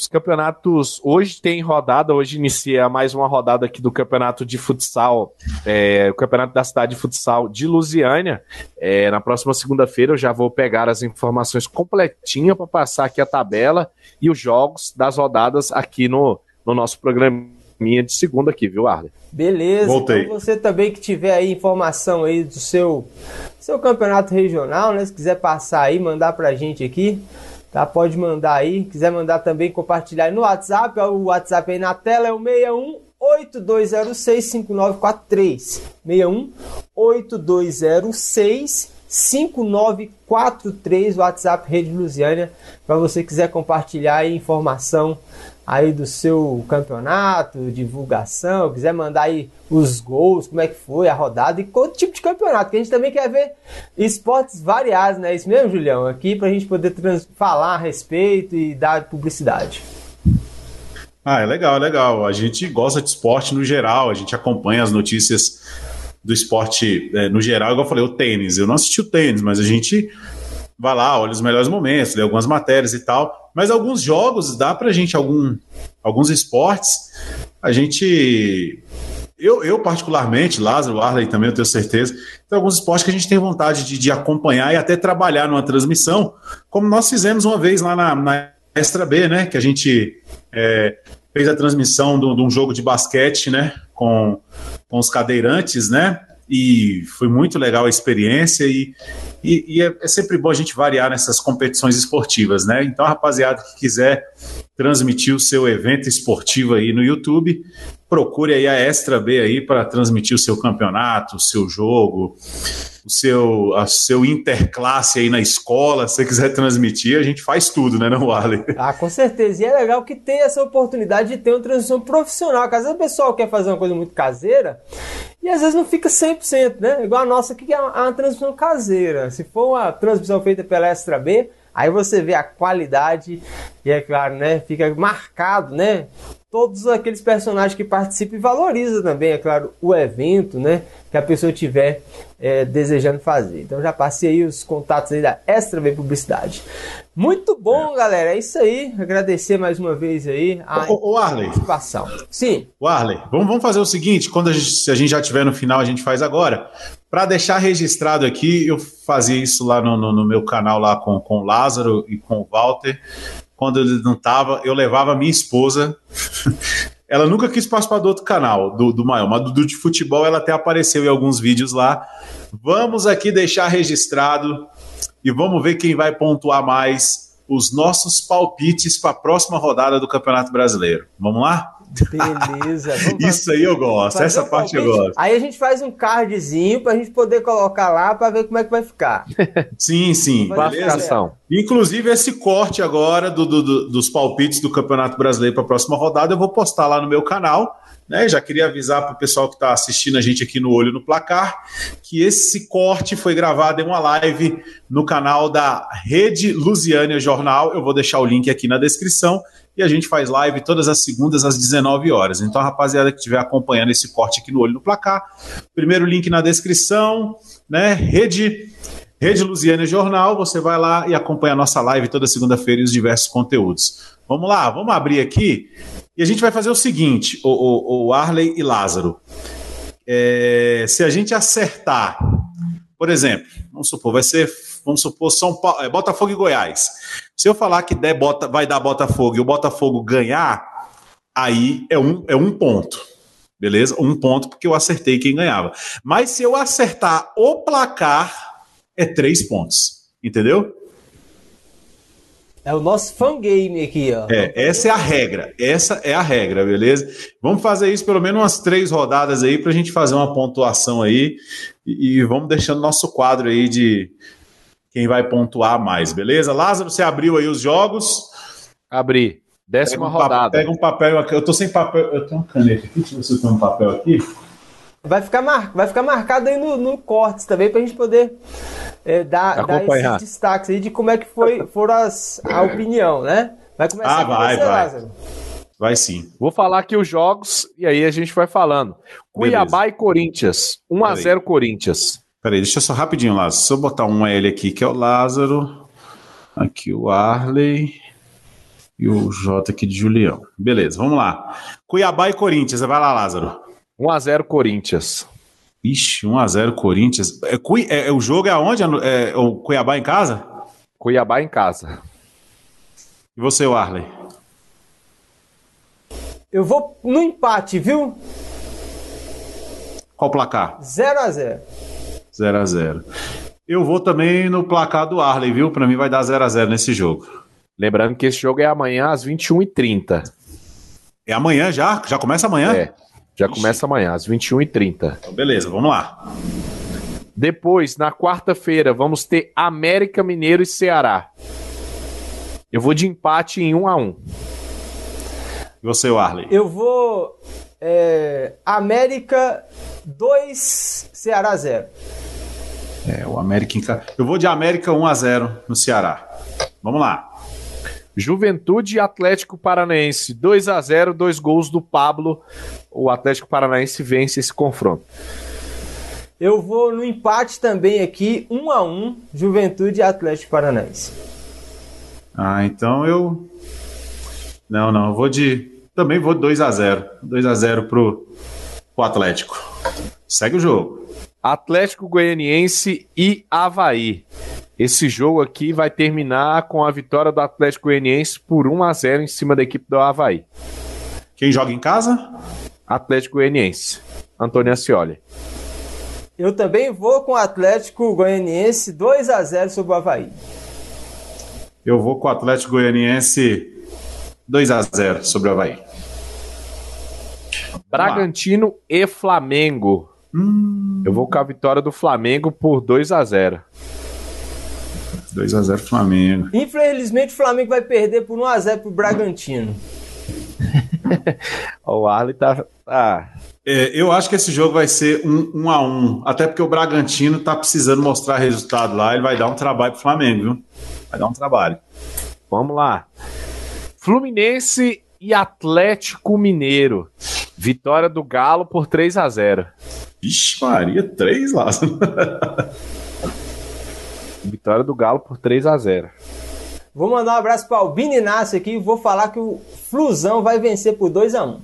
Os campeonatos hoje tem rodada, hoje inicia mais uma rodada aqui do campeonato de futsal, é, o campeonato da cidade de futsal de Lusiânia. É, na próxima segunda-feira eu já vou pegar as informações completinhas para passar aqui a tabela e os jogos das rodadas aqui no, no nosso programinha de segunda aqui, viu, Arlen? Beleza. Voltei. Então você também que tiver aí informação aí do seu seu campeonato regional, né? Se quiser passar aí, mandar pra gente aqui. Tá? Pode mandar aí. Quiser mandar também, compartilhar aí no WhatsApp. O WhatsApp aí na tela é o 61 8206 5943. 61 8206 5943, WhatsApp Rede Lusiânia, para você quiser compartilhar aí informação aí do seu campeonato, divulgação, quiser mandar aí os gols, como é que foi a rodada e qual tipo de campeonato, que a gente também quer ver esportes variados, né? Isso mesmo, Julião? Aqui para a gente poder falar a respeito e dar publicidade. Ah, é legal, é legal. A gente gosta de esporte no geral, a gente acompanha as notícias do esporte é, no geral, igual eu falei, o tênis. Eu não assisti o tênis, mas a gente vai lá, olha os melhores momentos, lê algumas matérias e tal. Mas alguns jogos, dá pra gente, algum, alguns esportes, a gente. Eu, eu, particularmente, Lázaro, Arley também, eu tenho certeza, tem alguns esportes que a gente tem vontade de, de acompanhar e até trabalhar numa transmissão, como nós fizemos uma vez lá na, na Extra B, né? Que a gente é, fez a transmissão de um jogo de basquete, né? Com, com os cadeirantes, né? E foi muito legal a experiência e, e, e é, é, sempre bom a gente variar nessas competições esportivas, né? Então, rapaziada que quiser transmitir o seu evento esportivo aí no YouTube, procure aí a Extra B aí para transmitir o seu campeonato, o seu jogo, o seu, a seu interclasse aí na escola, se você quiser transmitir, a gente faz tudo, né, não, Arley? Ah, com certeza. E é legal que tem essa oportunidade de ter uma transmissão profissional. Às vezes o pessoal quer fazer uma coisa muito caseira e às vezes não fica 100%, né? Igual a nossa aqui, que é uma, uma transmissão caseira. Se for uma transmissão feita pela Extra B, Aí você vê a qualidade e é claro, né, fica marcado, né, todos aqueles personagens que participam e valoriza também, é claro, o evento, né, que a pessoa tiver é, desejando fazer. Então já passei aí os contatos aí da Extra B Publicidade. Muito bom, é. galera. É isso aí. Agradecer mais uma vez aí a o, o Arley. participação. Sim. O Arley, vamos, vamos fazer o seguinte: quando a gente, se a gente já tiver no final, a gente faz agora. Para deixar registrado aqui, eu fazia isso lá no, no, no, meu canal lá com, com o Lázaro e com o Walter. Quando ele não estava, eu levava minha esposa. ela nunca quis participar do outro canal, do, do maior, mas do, do de futebol ela até apareceu em alguns vídeos lá. Vamos aqui deixar registrado e vamos ver quem vai pontuar mais os nossos palpites para a próxima rodada do Campeonato Brasileiro. Vamos lá? Beleza. Isso aí eu gosto, essa um parte eu gosto. Aí a gente faz um cardzinho para a gente poder colocar lá para ver como é que vai ficar. sim, sim. Beleza. Inclusive esse corte agora do, do, do, dos palpites do Campeonato Brasileiro para a próxima rodada eu vou postar lá no meu canal. Né, já queria avisar para o pessoal que está assistindo a gente aqui no Olho no Placar que esse corte foi gravado em uma live no canal da Rede Lusiânia Jornal. Eu vou deixar o link aqui na descrição e a gente faz live todas as segundas às 19 horas. Então, a rapaziada que estiver acompanhando esse corte aqui no Olho no Placar, primeiro link na descrição, né? Rede Rede Lusiana Jornal, você vai lá e acompanha a nossa live toda segunda-feira e os diversos conteúdos. Vamos lá, vamos abrir aqui e a gente vai fazer o seguinte, o, o, o Arley e Lázaro. É, se a gente acertar, por exemplo, vamos supor, vai ser vamos supor, São Paulo, é, Botafogo e Goiás. Se eu falar que der bota, vai dar Botafogo e o Botafogo ganhar, aí é um, é um ponto. Beleza? Um ponto porque eu acertei quem ganhava. Mas se eu acertar o placar, é três pontos. Entendeu? É o nosso fangame aqui, ó. É, essa é a regra. Essa é a regra, beleza? Vamos fazer isso pelo menos umas três rodadas aí para a gente fazer uma pontuação aí e, e vamos deixando nosso quadro aí de, quem vai pontuar mais, beleza? Lázaro, você abriu aí os jogos? Abri. Décima pega um rodada. Pega um papel aqui. Eu tô sem papel. Eu tenho uma caneta aqui. Deixa eu ver se eu tenho um papel aqui. Vai ficar, mar... vai ficar marcado aí no, no cortes também pra gente poder é, dar, dar esses destaques aí de como é que foi, foram as, a opinião, né? Vai começar ah, vai, você, vai. Lázaro. Vai sim. Vou falar aqui os jogos e aí a gente vai falando. Cuiabá Beleza. e Corinthians. 1x0 Corinthians. Peraí, deixa eu só rapidinho, Lázaro. Se eu botar um L aqui, que é o Lázaro. Aqui o Arley. E o J aqui de Julião. Beleza, vamos lá. Cuiabá e Corinthians. Vai lá, Lázaro. 1x0 Corinthians. Ixi, 1x0 Corinthians. É, é, é, o jogo é aonde? É, é, o Cuiabá em casa? Cuiabá em casa. E você, Arley? Eu vou no empate, viu? Qual o placar? 0x0. 0 a 0 Eu vou também no placar do Arley, viu? Para mim vai dar 0 a 0 nesse jogo. Lembrando que esse jogo é amanhã às 21h30. É amanhã já? Já começa amanhã? É. Já Ixi. começa amanhã, às 21h30. Então, beleza, vamos lá. Depois, na quarta-feira, vamos ter América Mineiro e Ceará. Eu vou de empate em 1 a 1 E você, Arley? Eu vou. É, América 2, Ceará 0. É, o América em casa. Eu vou de América 1 a 0 no Ceará. Vamos lá. Juventude e Atlético Paranaense, 2 a 0 dois gols do Pablo. O Atlético Paranaense vence esse confronto. Eu vou no empate também aqui, 1 a 1 Juventude e Atlético Paranaense. Ah, então eu. Não, não, eu vou de. Também vou 2 a 0 2 a 0 pro, pro Atlético. Segue o jogo. Atlético Goianiense e Havaí. Esse jogo aqui vai terminar com a vitória do Atlético Goianiense por 1 a 0 em cima da equipe do Havaí. Quem joga em casa? Atlético Goianiense. Antônio Ascioli. Eu também vou com o Atlético Goianiense 2 a 0 sobre o Havaí. Eu vou com o Atlético Goianiense 2 a 0 sobre o Havaí. Bragantino e Flamengo. Hum. Eu vou com a vitória do Flamengo por 2 a 0 2 a 0 Flamengo. Infelizmente o Flamengo vai perder por 1 a 0 pro Bragantino. o Arley tá, tá é, eu acho que esse jogo vai ser um, um a um, até porque o Bragantino tá precisando mostrar resultado lá, ele vai dar um trabalho pro Flamengo, viu? Vai dar um trabalho. Vamos lá. Fluminense e Atlético Mineiro. Vitória do Galo por 3 a 0 Vixe Maria, 3 lá. Vitória do Galo por 3 a 0 Vou mandar um abraço para o Albini Inácio aqui e vou falar que o Flusão vai vencer por 2 a 1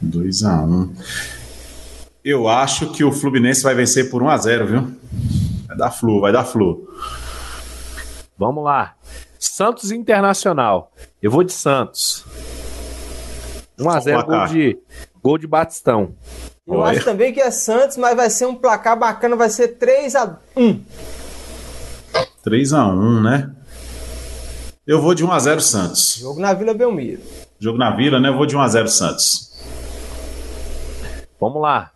2 a 1 Eu acho que o Fluminense vai vencer por 1 a 0 viu? Vai dar Flu, vai dar Flu. Vamos lá. Santos Internacional. Eu vou de Santos. 1 a 0 gol de, gol de Batistão. Eu Olha. acho também que é Santos, mas vai ser um placar bacana, vai ser 3 a 1 3 a 1 né? Eu vou de 1 a 0 Santos. Jogo na Vila Belmiro. Jogo na Vila, né? Eu vou de 1 a 0 Santos. Vamos lá.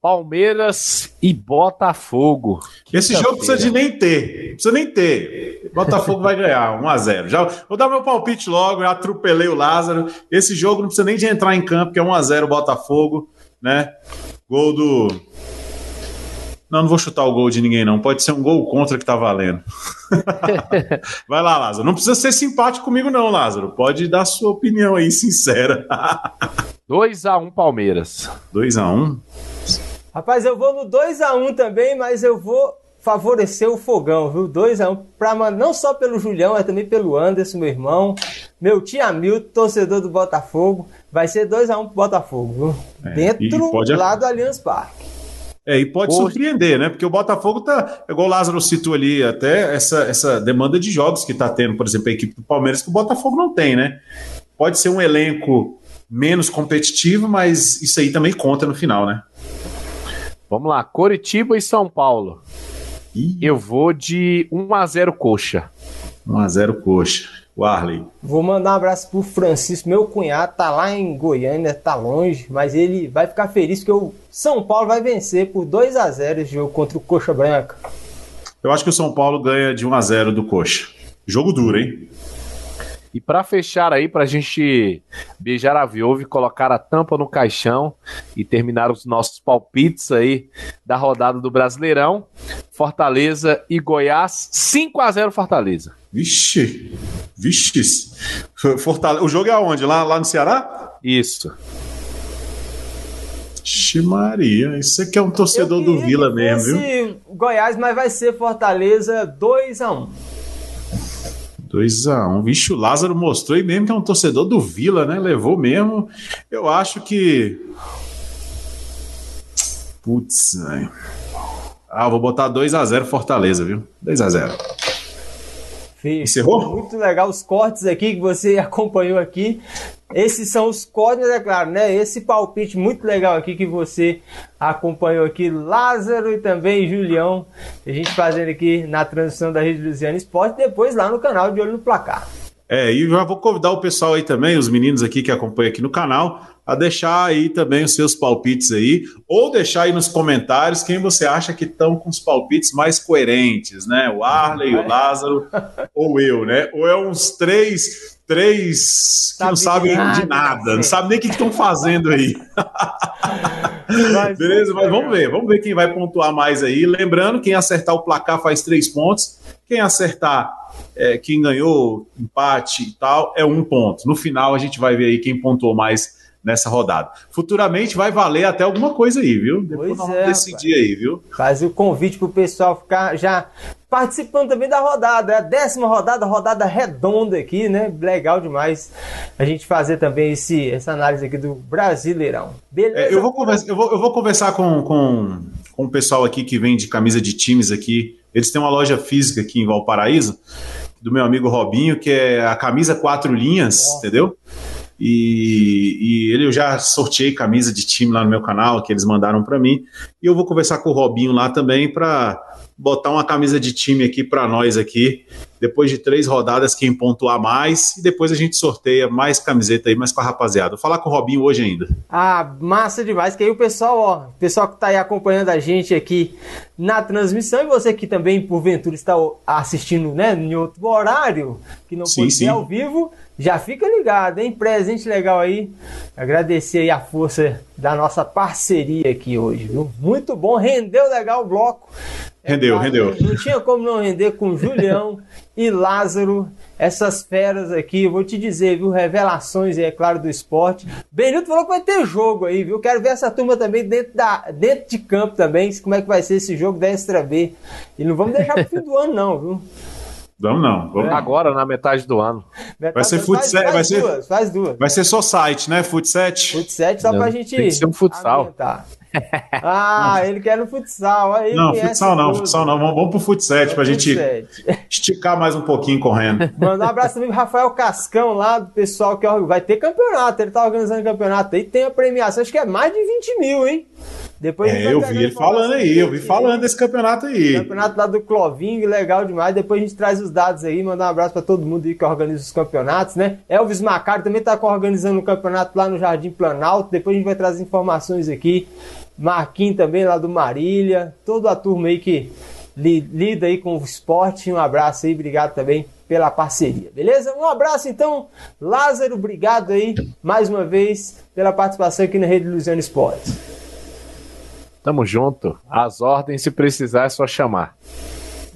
Palmeiras e Botafogo. Esse jogo precisa de nem ter. Precisa nem ter. Botafogo vai ganhar 1 a 0. Já vou dar meu palpite logo, já atropelei o Lázaro. Esse jogo não precisa nem de entrar em campo, que é 1 a 0 Botafogo, né? Gol do não, não vou chutar o gol de ninguém, não. Pode ser um gol contra que tá valendo. Vai lá, Lázaro. Não precisa ser simpático comigo, não, Lázaro. Pode dar sua opinião aí, sincera. 2x1 um, Palmeiras. 2x1? Um? Rapaz, eu vou no 2x1 um também, mas eu vou favorecer o fogão, viu? 2x1 um, pra, não só pelo Julião, mas também pelo Anderson, meu irmão. Meu tio Hamilton, torcedor do Botafogo. Vai ser 2x1 um pro Botafogo, viu? É, Dentro pode... lá do Allianz Parque. É, e pode Poxa. surpreender, né? Porque o Botafogo tá, igual o Lázaro citou ali, até essa, essa demanda de jogos que tá tendo, por exemplo, a equipe do Palmeiras, que o Botafogo não tem, né? Pode ser um elenco menos competitivo, mas isso aí também conta no final, né? Vamos lá, Coritiba e São Paulo. Ih. Eu vou de 1 a 0 Coxa. 1 a 0 Coxa. O Arley. Vou mandar um abraço pro Francisco, meu cunhado, tá lá em Goiânia, tá longe, mas ele vai ficar feliz que o São Paulo vai vencer por 2 a 0 esse jogo contra o Coxa Branca. Eu acho que o São Paulo ganha de 1 a 0 do Coxa. Jogo duro, hein? E para fechar aí, para a gente beijar a viúva e colocar a tampa no caixão e terminar os nossos palpites aí da rodada do Brasileirão, Fortaleza e Goiás, 5 a 0 Fortaleza. Vixe, vixe. Fortaleza. O jogo é aonde? Lá, lá no Ceará? Isso. Vixe Maria, isso aqui é um torcedor do Vila mesmo, viu? Goiás, mas vai ser Fortaleza 2 a 1 2x1. Um. Vixe, o Lázaro mostrou e mesmo que é um torcedor do Vila, né? Levou mesmo. Eu acho que. Putz, velho. Ah, vou botar 2x0 Fortaleza, viu? 2x0. Encerrou? Muito legal os cortes aqui que você acompanhou aqui. Esses são os cortes, é claro, né? Esse palpite muito legal aqui que você acompanhou aqui, Lázaro e também Julião. A gente fazendo aqui na transmissão da Rede Luziana Esporte, depois lá no canal de Olho no Placar. É, e já vou convidar o pessoal aí também, os meninos aqui que acompanham aqui no canal, a deixar aí também os seus palpites aí, ou deixar aí nos comentários quem você acha que estão com os palpites mais coerentes, né? O Arley, o Lázaro, ou eu, né? Ou é uns três, três que não sabem de nada, não sabem nem o que estão fazendo aí. Beleza, mas vamos ver, vamos ver quem vai pontuar mais aí. Lembrando, quem acertar o placar faz três pontos, quem acertar é, quem ganhou, empate e tal, é um ponto. No final a gente vai ver aí quem pontuou mais nessa rodada. Futuramente vai valer até alguma coisa aí, viu? Depois pois nós vamos é, decidir aí, viu? Faz o convite pro pessoal ficar já participando também da rodada, é a décima rodada, rodada redonda aqui, né? Legal demais a gente fazer também esse, essa análise aqui do Brasileirão. Beleza? É, eu, vou conversa, eu, vou, eu vou conversar com, com, com o pessoal aqui que vende camisa de times aqui. Eles têm uma loja física aqui em Valparaíso, do meu amigo Robinho, que é a camisa quatro linhas, oh. entendeu? E, e, ele eu já sorteei camisa de time lá no meu canal que eles mandaram para mim e eu vou conversar com o Robinho lá também para botar uma camisa de time aqui para nós aqui. Depois de três rodadas, quem pontuar mais, e depois a gente sorteia mais camiseta aí, mais com a rapaziada. Vou falar com o Robinho hoje ainda. Ah, massa demais, que aí o pessoal, ó, o pessoal que tá aí acompanhando a gente aqui na transmissão, e você que também, porventura, está assistindo, né, em outro horário, que não sim, pode ser ao vivo, já fica ligado, hein? Presente legal aí. Agradecer aí a força da nossa parceria aqui hoje, viu? Muito bom, rendeu legal o bloco. Rendeu, é, rendeu. Não tinha como não render com Julião e Lázaro, essas feras aqui. Vou te dizer, viu? Revelações, é claro, do esporte. Benito falou que vai ter jogo aí, viu? Quero ver essa turma também dentro, da, dentro de campo também, como é que vai ser esse jogo da Extra B. E não vamos deixar pro fim do ano, não, viu? Vamos não. Vamos Agora, na metade do ano. Metade vai ser futsal. Vai, faz ser, duas, faz duas. Vai ser só site, né? Futset. Futset só pra gente. Tem que ser um futsal. Ah, ele quer no futsal. Aí não, futsal não, futsal não. Vamos, vamos pro futset pra gente esticar mais um pouquinho correndo. Mandar um abraço também pro Rafael Cascão lá, do pessoal que vai ter campeonato. Ele tá organizando campeonato aí. Tem a premiação, acho que é mais de 20 mil, hein? Depois é, eu vi ele falando aí, eu vi falando desse campeonato aí. Campeonato lá do Clovinho, legal demais. Depois a gente traz os dados aí, mandar um abraço para todo mundo aí que organiza os campeonatos, né? Elvis Macari também tá organizando um campeonato lá no Jardim Planalto. Depois a gente vai trazer informações aqui. Marquinhos também lá do Marília, toda a turma aí que lida aí com o esporte. Um abraço aí, obrigado também pela parceria, beleza? Um abraço então, Lázaro, obrigado aí mais uma vez pela participação aqui na Rede Luziano Esportes. Tamo junto. As ordens, se precisar, é só chamar.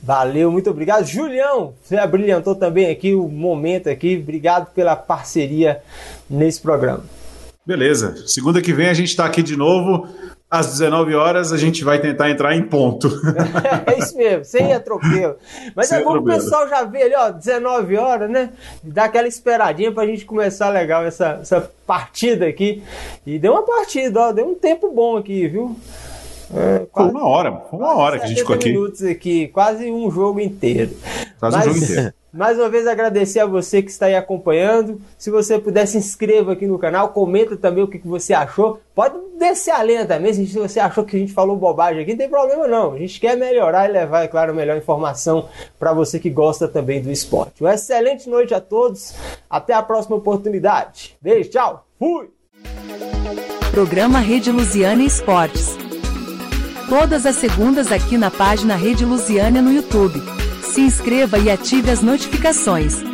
Valeu, muito obrigado. Julião, você abrilhantou também aqui o momento aqui. Obrigado pela parceria nesse programa. Beleza. Segunda que vem a gente está aqui de novo. Às 19 horas a gente vai tentar entrar em ponto. é isso mesmo, sem atropelo. Mas sem é bom que o pessoal já vê ali, ó, 19 horas, né? Dá aquela esperadinha pra gente começar legal essa, essa partida aqui. E deu uma partida, ó, deu um tempo bom aqui, viu? É, foi uma hora, foi uma hora que a gente ficou aqui. minutos aqui, quase um jogo inteiro. Quase Mas, um jogo inteiro. Mais uma vez agradecer a você que está aí acompanhando. Se você puder se inscreva aqui no canal, comenta também o que, que você achou. Pode descer a lenha também, se você achou que a gente falou bobagem aqui, não tem problema não. A gente quer melhorar e levar, é claro, a melhor informação para você que gosta também do esporte. Uma excelente noite a todos. Até a próxima oportunidade. Beijo, tchau. Fui. Programa Rede Lusiana Esportes. Todas as segundas aqui na página Rede Lusiana no YouTube. Se inscreva e ative as notificações.